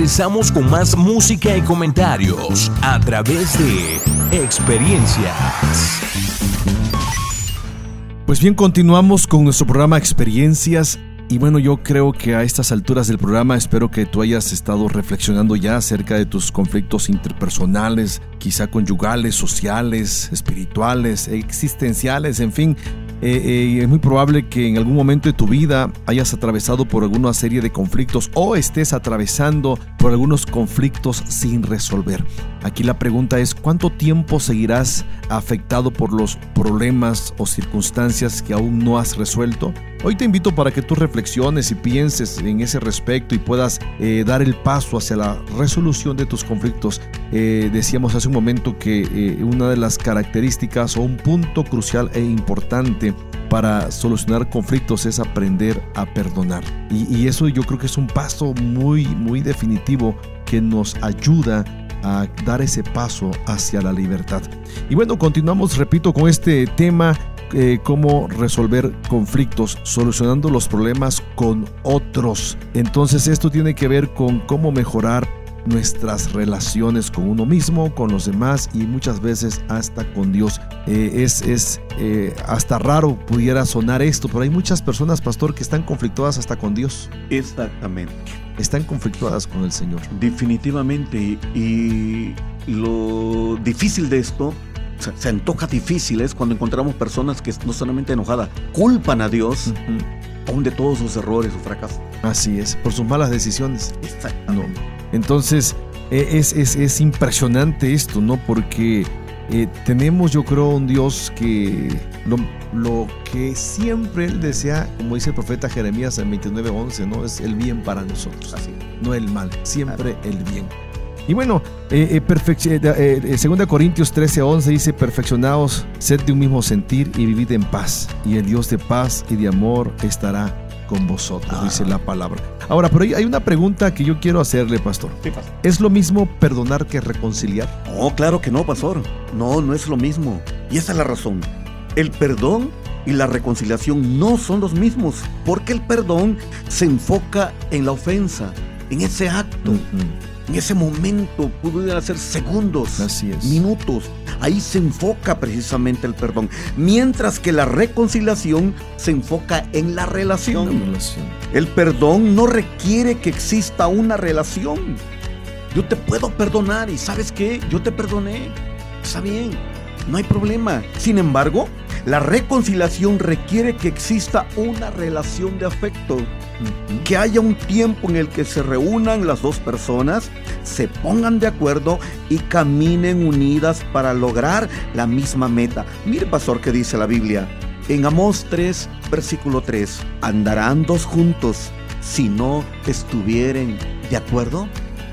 Regresamos con más música y comentarios a través de experiencias. Pues bien, continuamos con nuestro programa Experiencias. Y bueno, yo creo que a estas alturas del programa espero que tú hayas estado reflexionando ya acerca de tus conflictos interpersonales, quizá conyugales, sociales, espirituales, existenciales, en fin. Eh, eh, es muy probable que en algún momento de tu vida hayas atravesado por alguna serie de conflictos o estés atravesando por algunos conflictos sin resolver. Aquí la pregunta es, ¿cuánto tiempo seguirás afectado por los problemas o circunstancias que aún no has resuelto? Hoy te invito para que tú reflexiones y pienses en ese respecto y puedas eh, dar el paso hacia la resolución de tus conflictos. Eh, decíamos hace un momento que eh, una de las características o un punto crucial e importante para solucionar conflictos es aprender a perdonar. Y, y eso yo creo que es un paso muy, muy definitivo que nos ayuda a dar ese paso hacia la libertad. Y bueno, continuamos, repito, con este tema eh, cómo resolver conflictos, solucionando los problemas con otros. Entonces esto tiene que ver con cómo mejorar nuestras relaciones con uno mismo, con los demás y muchas veces hasta con Dios. Eh, es es eh, hasta raro pudiera sonar esto, pero hay muchas personas, pastor, que están conflictuadas hasta con Dios. Exactamente. Están conflictuadas con el Señor. Definitivamente. Y lo difícil de esto, se, se antoja difícil, es cuando encontramos personas que no solamente enojadas, culpan a Dios Ujú. aún de todos sus errores o fracasos. Así es, por sus malas decisiones. No. Exactamente. Entonces, eh, es, es- es impresionante esto, ¿no? Porque eh, tenemos, yo creo, un Dios que lo, lo que siempre Él desea, como dice el profeta Jeremías en 29.11, ¿no? Es el bien para nosotros, Así. no el mal, siempre el bien. Y bueno, eh, eh, eh, eh, eh, 2 Corintios 13:11 dice, perfeccionaos, sed de un mismo sentir y vivid en paz, y el Dios de paz y de amor estará con vosotros, Ah. dice la palabra. Ahora, pero hay- una pregunta que yo quiero hacerle, pastor. ¿Qué pasa? ¿Es lo mismo perdonar que reconciliar? No, claro que no, pastor. No, no es lo mismo. Y esa es la razón. El perdón y la reconciliación no son los mismos, porque el perdón se enfoca en la ofensa, en ese acto, en ese momento, pudieran ser segundos, Así es. minutos. Ahí se enfoca precisamente el perdón, mientras que la reconciliación se enfoca en la relación. relación. El perdón no requiere que exista una relación. Yo te puedo perdonar y sabes qué, yo te perdoné. Está bien, no hay problema. Sin embargo, la reconciliación requiere que exista una relación de afecto, que haya un tiempo en el que se reúnan las dos personas, se pongan de acuerdo y caminen unidas para lograr la misma meta. Mire, pastor, que dice la Biblia. En Amós 3, versículo 3, andarán dos juntos si no estuvieren de acuerdo.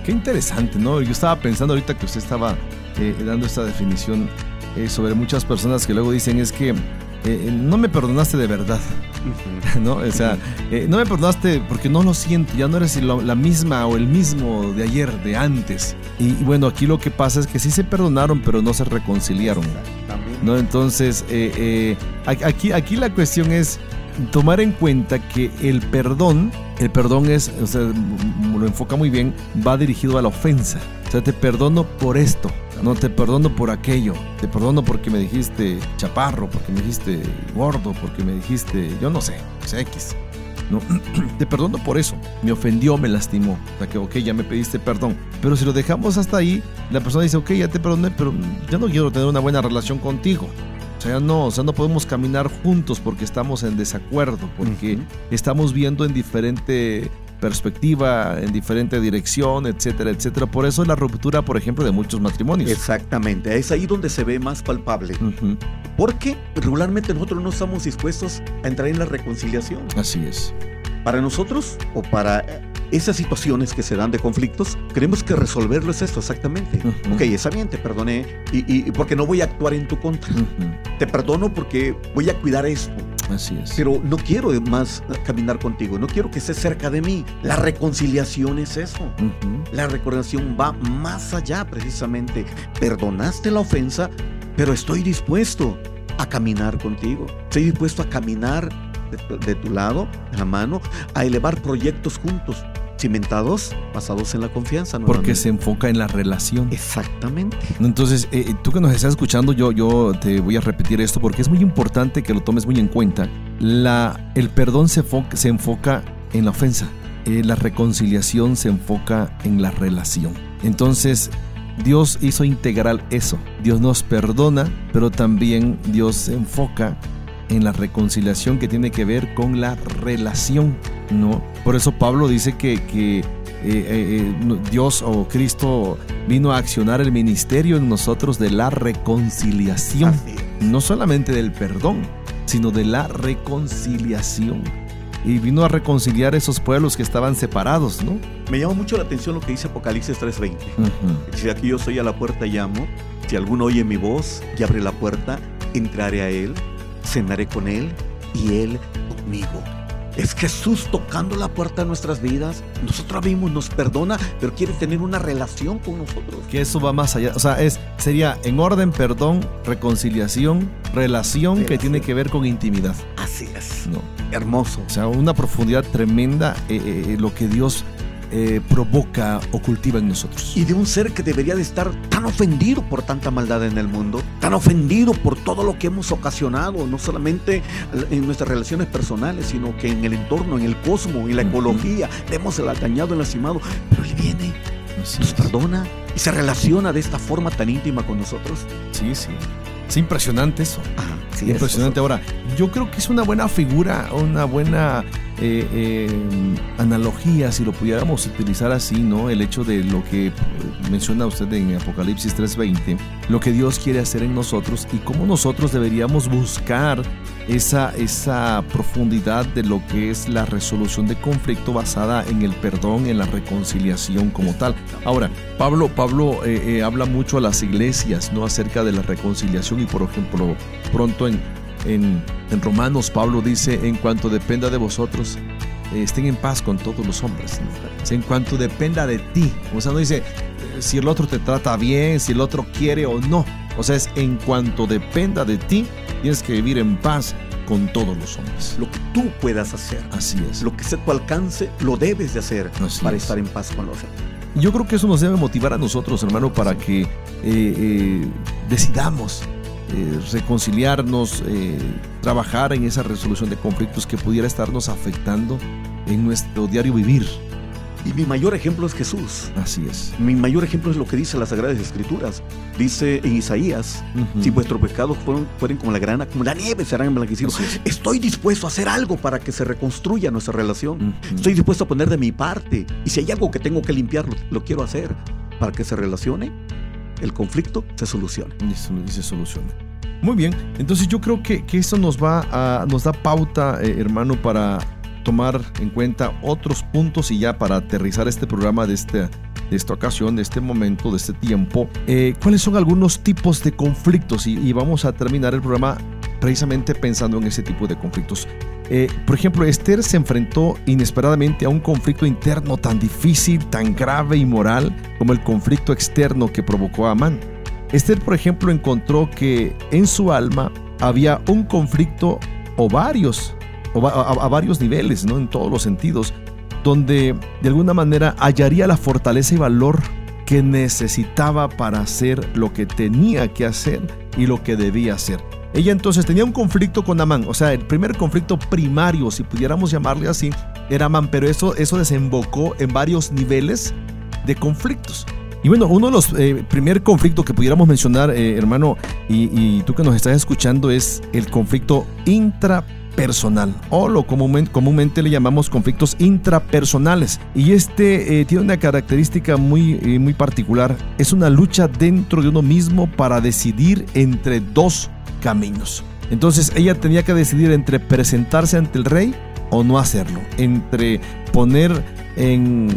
Qué interesante, ¿no? Yo estaba pensando ahorita que usted estaba eh, dando esta definición eh, sobre muchas personas que luego dicen es que eh, no me perdonaste de verdad, ¿no? O sea, eh, no me perdonaste porque no lo siento, ya no eres la misma o el mismo de ayer, de antes. Y, y bueno, aquí lo que pasa es que sí se perdonaron, pero no se reconciliaron. ¿no? Entonces, eh, eh, aquí, aquí la cuestión es tomar en cuenta que el perdón, el perdón es, o sea, lo enfoca muy bien, va dirigido a la ofensa. O sea, te perdono por esto, no te perdono por aquello, te perdono porque me dijiste chaparro, porque me dijiste gordo, porque me dijiste, yo no sé, sea, X. ¿no? Te perdono por eso. Me ofendió, me lastimó. O sea que, ok, ya me pediste perdón. Pero si lo dejamos hasta ahí, la persona dice, ok, ya te perdoné, pero ya no quiero tener una buena relación contigo. O sea, no, o sea, no podemos caminar juntos porque estamos en desacuerdo, porque estamos viendo en diferente perspectiva, en diferente dirección, etcétera, etcétera. Por eso la ruptura, por ejemplo, de muchos matrimonios. Exactamente, es ahí donde se ve más palpable. Porque regularmente nosotros no estamos dispuestos a entrar en la reconciliación. Así es. Para nosotros o para eh, esas situaciones que se dan de conflictos, creemos que resolverlo es esto exactamente. Ujú. Ok, está bien, te perdoné y, porque no voy a actuar en tu contra. Te perdono porque voy a cuidar esto. Así es. Pero no quiero más eh, caminar contigo, no quiero que estés cerca de mí. La reconciliación es eso. La reconciliación va más allá precisamente. Perdonaste la ofensa, pero estoy dispuesto a caminar contigo. Estoy dispuesto a caminar de tu, de tu lado, de la mano, a elevar proyectos juntos, cimentados, basados en la confianza. Porque se enfoca en la relación. Exactamente. Entonces, eh, tú que nos estás escuchando, yo, yo te voy a repetir esto porque es muy importante que lo tomes muy en cuenta. La, el perdón se, enfoca, se enfoca en la ofensa. Eh, la reconciliación se enfoca en la relación. Entonces, Dios hizo integral eso. Dios nos perdona, pero también Dios se enfoca en la reconciliación que tiene que ver con la relación, ¿no? Por eso Pablo dice que, que eh, eh, eh, Dios o Cristo vino a accionar el ministerio en nosotros de la reconciliación, no solamente del perdón, sino de la reconciliación. Y vino a reconciliar esos pueblos que estaban separados, ¿no? Me llama mucho la atención lo que dice Apocalipsis 3:20. Ujú. Dice, aquí yo soy a la puerta y llamo. Si alguno oye mi voz y abre la puerta, entraré a él, cenaré con él y él conmigo. Es Jesús tocando la puerta de nuestras vidas. Nosotros abrimos, nos perdona, pero quiere tener una relación con nosotros. Que eso va más allá. O sea, es, sería en orden, perdón, reconciliación, relación que tiene que ver con intimidad. Así es. ¿no? Hermoso. O sea, una profundidad tremenda eh, eh, lo que Dios eh, provoca o cultiva en nosotros. Y de un ser que debería de estar tan ofendido por tanta maldad en el mundo, tan ofendido por todo lo que hemos ocasionado, no solamente en nuestras relaciones personales, sino que en el entorno, en el cosmos, en la ecología, le hemos dañado, lastimado, pero Él viene, nos perdona y se relaciona de esta forma tan íntima con nosotros. Sí, sí. Es impresionante eso. Ajá, sí, es, impresionante. Ahora, yo creo que es una buena figura, una buena eh, eh, analogía, si lo pudiéramos utilizar así, ¿no? El hecho de lo que menciona usted en Apocalipsis 3:20, lo que Dios quiere hacer en nosotros y cómo nosotros deberíamos buscar esa, esa profundidad de lo que es la resolución de conflicto basada en el perdón, en la reconciliación como tal. Ahora, Pablo, Pablo eh, eh, habla mucho a las iglesias, ¿no? Acerca de la reconciliación y por ejemplo, pronto en, en, en Romanos Pablo dice, en cuanto dependa de vosotros, eh, estén en paz con todos los hombres. En cuanto dependa de ti. O sea, no dice si el otro te trata bien, si el otro quiere o no. O sea, es en cuanto dependa de ti, tienes que vivir en paz con todos los hombres. Lo que tú puedas hacer, Así es. lo que esté a tu alcance, lo debes de hacer Así para es. estar en paz con los demás. Yo creo que eso nos debe motivar a nosotros, hermano, para que eh, eh, decidamos eh, reconciliarnos, trabajar en esa resolución de conflictos que pudiera estarnos afectando en nuestro diario vivir. Y mi mayor ejemplo es Jesús. Así es. Mi mayor ejemplo es lo que dice las Sagradas Escrituras. Dice en Isaías, si vuestros pecados fueron, fueren como la grana, como la nieve serán emblanquecidos. Es. Estoy dispuesto a hacer algo para que se reconstruya nuestra relación. Estoy dispuesto a poner de mi parte. Y si hay algo que tengo que limpiar, lo, lo quiero hacer para que se relacione, el conflicto se solucione. Y se soluciona. Muy bien, entonces yo creo que, que eso nos va a, nos da pauta, eh, hermano, para tomar en cuenta otros puntos y ya para aterrizar este programa de, este, de esta ocasión, de este momento, de este tiempo. eh, ¿Cuáles son algunos tipos de conflictos? Y, y vamos a terminar el programa precisamente pensando en ese tipo de conflictos. Eh, por ejemplo, Esther se enfrentó inesperadamente a un conflicto interno tan difícil, tan grave y moral como el conflicto externo que provocó a Amán. Esther, por ejemplo, encontró que en su alma había un conflicto o varios, a, varios niveles, ¿no? En todos los sentidos, donde de alguna manera hallaría la fortaleza y valor que necesitaba para hacer lo que tenía que hacer y lo que debía hacer. Ella entonces tenía un conflicto con Amán, o sea, el primer conflicto primario, si pudiéramos llamarle así, era Amán, pero eso, eso desembocó en varios niveles de conflictos. Y bueno, uno de los eh, primer conflictos que pudiéramos mencionar, eh, hermano, y, y tú que nos estás escuchando, es el conflicto intrapersonal, o lo comúnmente, comúnmente le llamamos conflictos intrapersonales. Y este eh, tiene una característica muy, eh, muy particular, es una lucha dentro de uno mismo para decidir entre dos caminos. Entonces ella tenía que decidir entre presentarse ante el rey o no hacerlo, entre poner en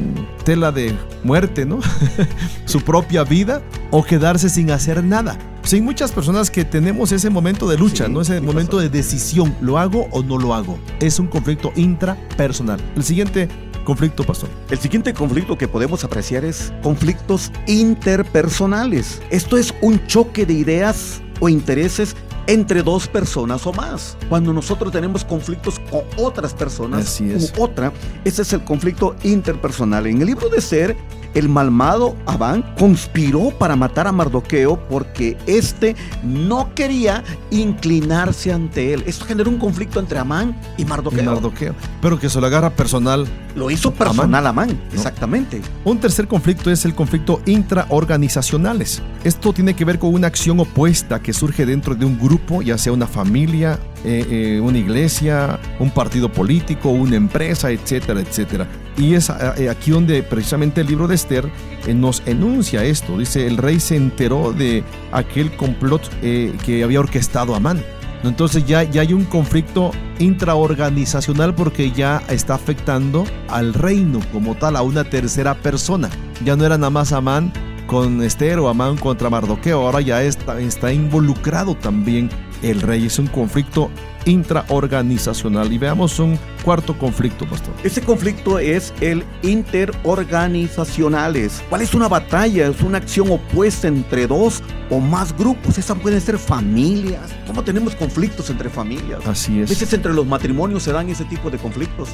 tela de muerte, ¿no? Su propia vida o quedarse sin hacer nada. Hay muchas personas que tenemos ese momento de lucha, Sí, ¿no? Ese sí momento de decisión, ¿lo hago o no lo hago? Es un conflicto intrapersonal. El siguiente conflicto, pastor. El siguiente conflicto que podemos apreciar es conflictos interpersonales. Esto es un choque de ideas o intereses entre dos personas o más. Cuando nosotros tenemos conflictos con otras personas Así es. u otra, ese es el conflicto interpersonal. En el libro de Ser, el malvado Abán conspiró para matar a Mardoqueo porque éste no quería inclinarse ante él. Esto generó un conflicto entre Amán y Mardoqueo. Y Mardoqueo. Pero que se lo agarra personal. Lo hizo personal Amán, exactamente. Un tercer conflicto es el conflicto intraorganizacionales. Esto tiene que ver con una acción opuesta que surge dentro de un grupo, ya sea una familia, eh, eh, una iglesia, un partido político, una empresa, etcétera, etcétera. Y es eh, aquí donde precisamente el libro de Esther nos enuncia esto. Dice, el rey se enteró de aquel complot que había orquestado Amán. Entonces ya, ya hay un conflicto intraorganizacional porque ya está afectando al reino como tal, a una tercera persona. Ya no era nada más Amán con Esther o Amán contra Mardoqueo, ahora ya está, está involucrado también el rey. Es un conflicto intraorganizacional. Y veamos un cuarto conflicto, pastor. Ese conflicto es el interorganizacionales. ¿Cuál es una batalla? Es una acción opuesta entre dos o más grupos. Esas pueden ser familias. ¿Cómo tenemos conflictos entre familias? Así A es. veces entre los matrimonios se dan ese tipo de conflictos.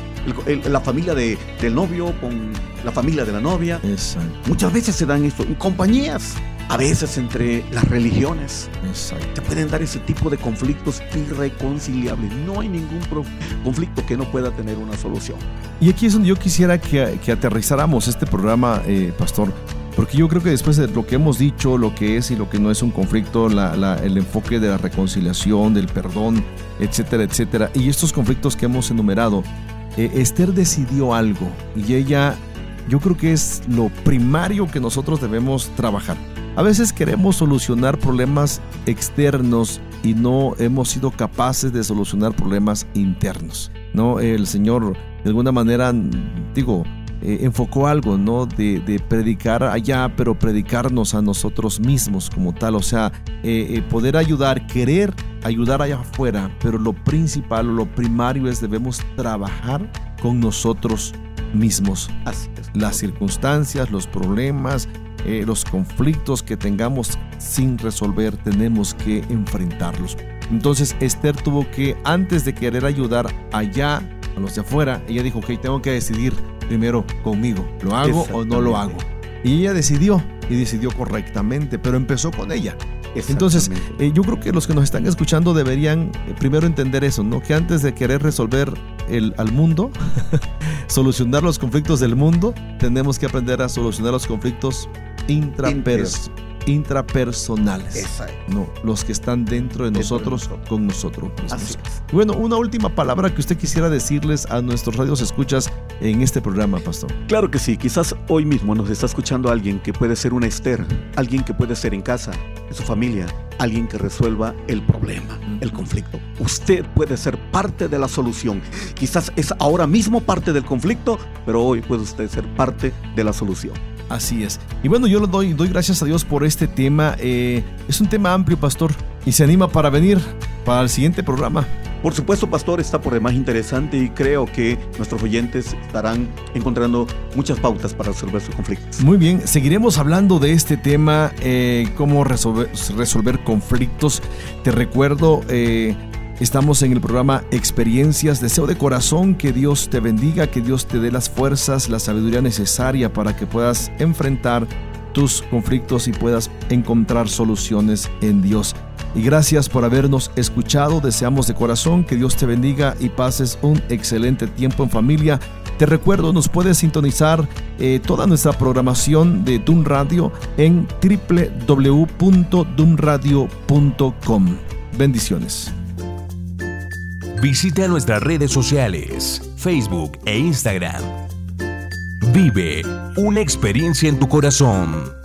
El- el- la familia de- del novio con la familia de la novia. Exacto, Muchas veces se dan esto en compañías. A veces entre las religiones. exacto. Se pueden dar ese tipo de conflictos irreconciliables. No hay ningún conflicto que no pueda tener una solución. Y aquí es donde yo quisiera que, que aterrizáramos este programa, eh, Pastor, porque yo creo que después de lo que hemos dicho, lo que es y lo que no es un conflicto, la- la- el enfoque de la reconciliación, del perdón, etcétera, etcétera, y estos conflictos que hemos enumerado, eh, Esther decidió algo y ella, yo creo que es lo primario que nosotros debemos trabajar. A veces queremos solucionar problemas externos y no hemos sido capaces de solucionar problemas internos. ¿no? El Señor, de alguna manera, digo, eh, enfocó algo, ¿no? De, de, predicar allá, pero predicarnos a nosotros mismos como tal. O sea, eh, eh, poder ayudar, querer ayudar allá afuera, pero lo principal o lo primario es debemos trabajar con nosotros mismos. Así es. Las circunstancias, los problemas, eh, los conflictos que tengamos sin resolver, tenemos que enfrentarlos. Entonces Esther tuvo que, antes de querer ayudar allá, a los de afuera, ella dijo, ok, tengo que decidir primero conmigo, ¿lo hago o no lo hago? Y ella decidió, y decidió correctamente, pero empezó con ella. Entonces, eh, yo creo que los que nos están escuchando deberían eh, primero entender eso, ¿no? Que antes de querer resolver el, al mundo, solucionar los conflictos del mundo, tenemos que aprender a solucionar los conflictos intrapersonales intrapersonales. No, los que están dentro de nosotros, con nosotros mismos. Bueno, una última palabra que usted quisiera decirles a nuestros radios escuchas en este programa, Pastor. Claro que sí, quizás hoy mismo nos está escuchando alguien que puede ser una Esther, alguien que puede ser en casa, en su familia, alguien que resuelva el problema, el conflicto. Usted puede ser parte de la solución. Quizás es ahora mismo parte del conflicto, pero hoy puede usted ser parte de la solución. Así es. Y bueno, yo le doy, doy gracias a Dios por este tema. Eh, es un tema amplio, pastor, y se anima para venir para el siguiente programa. Por supuesto, pastor, está por demás interesante y creo que nuestros oyentes estarán encontrando muchas pautas para resolver sus conflictos. Muy bien, seguiremos hablando de este tema, eh, cómo resolver, resolver, conflictos. Te recuerdo, eh, Estamos en el programa Experiencias. Deseo de corazón que Dios te bendiga, que Dios te dé las fuerzas, la sabiduría necesaria para que puedas enfrentar tus conflictos y puedas encontrar soluciones en Dios. Y gracias por habernos escuchado. Deseamos de corazón que Dios te bendiga y pases un excelente tiempo en familia. Te recuerdo, nos puedes sintonizar eh, toda nuestra programación de Doom Radio en www.doomradio.com. Bendiciones. Visita nuestras redes sociales, Facebook e Instagram. Vive una experiencia en tu corazón.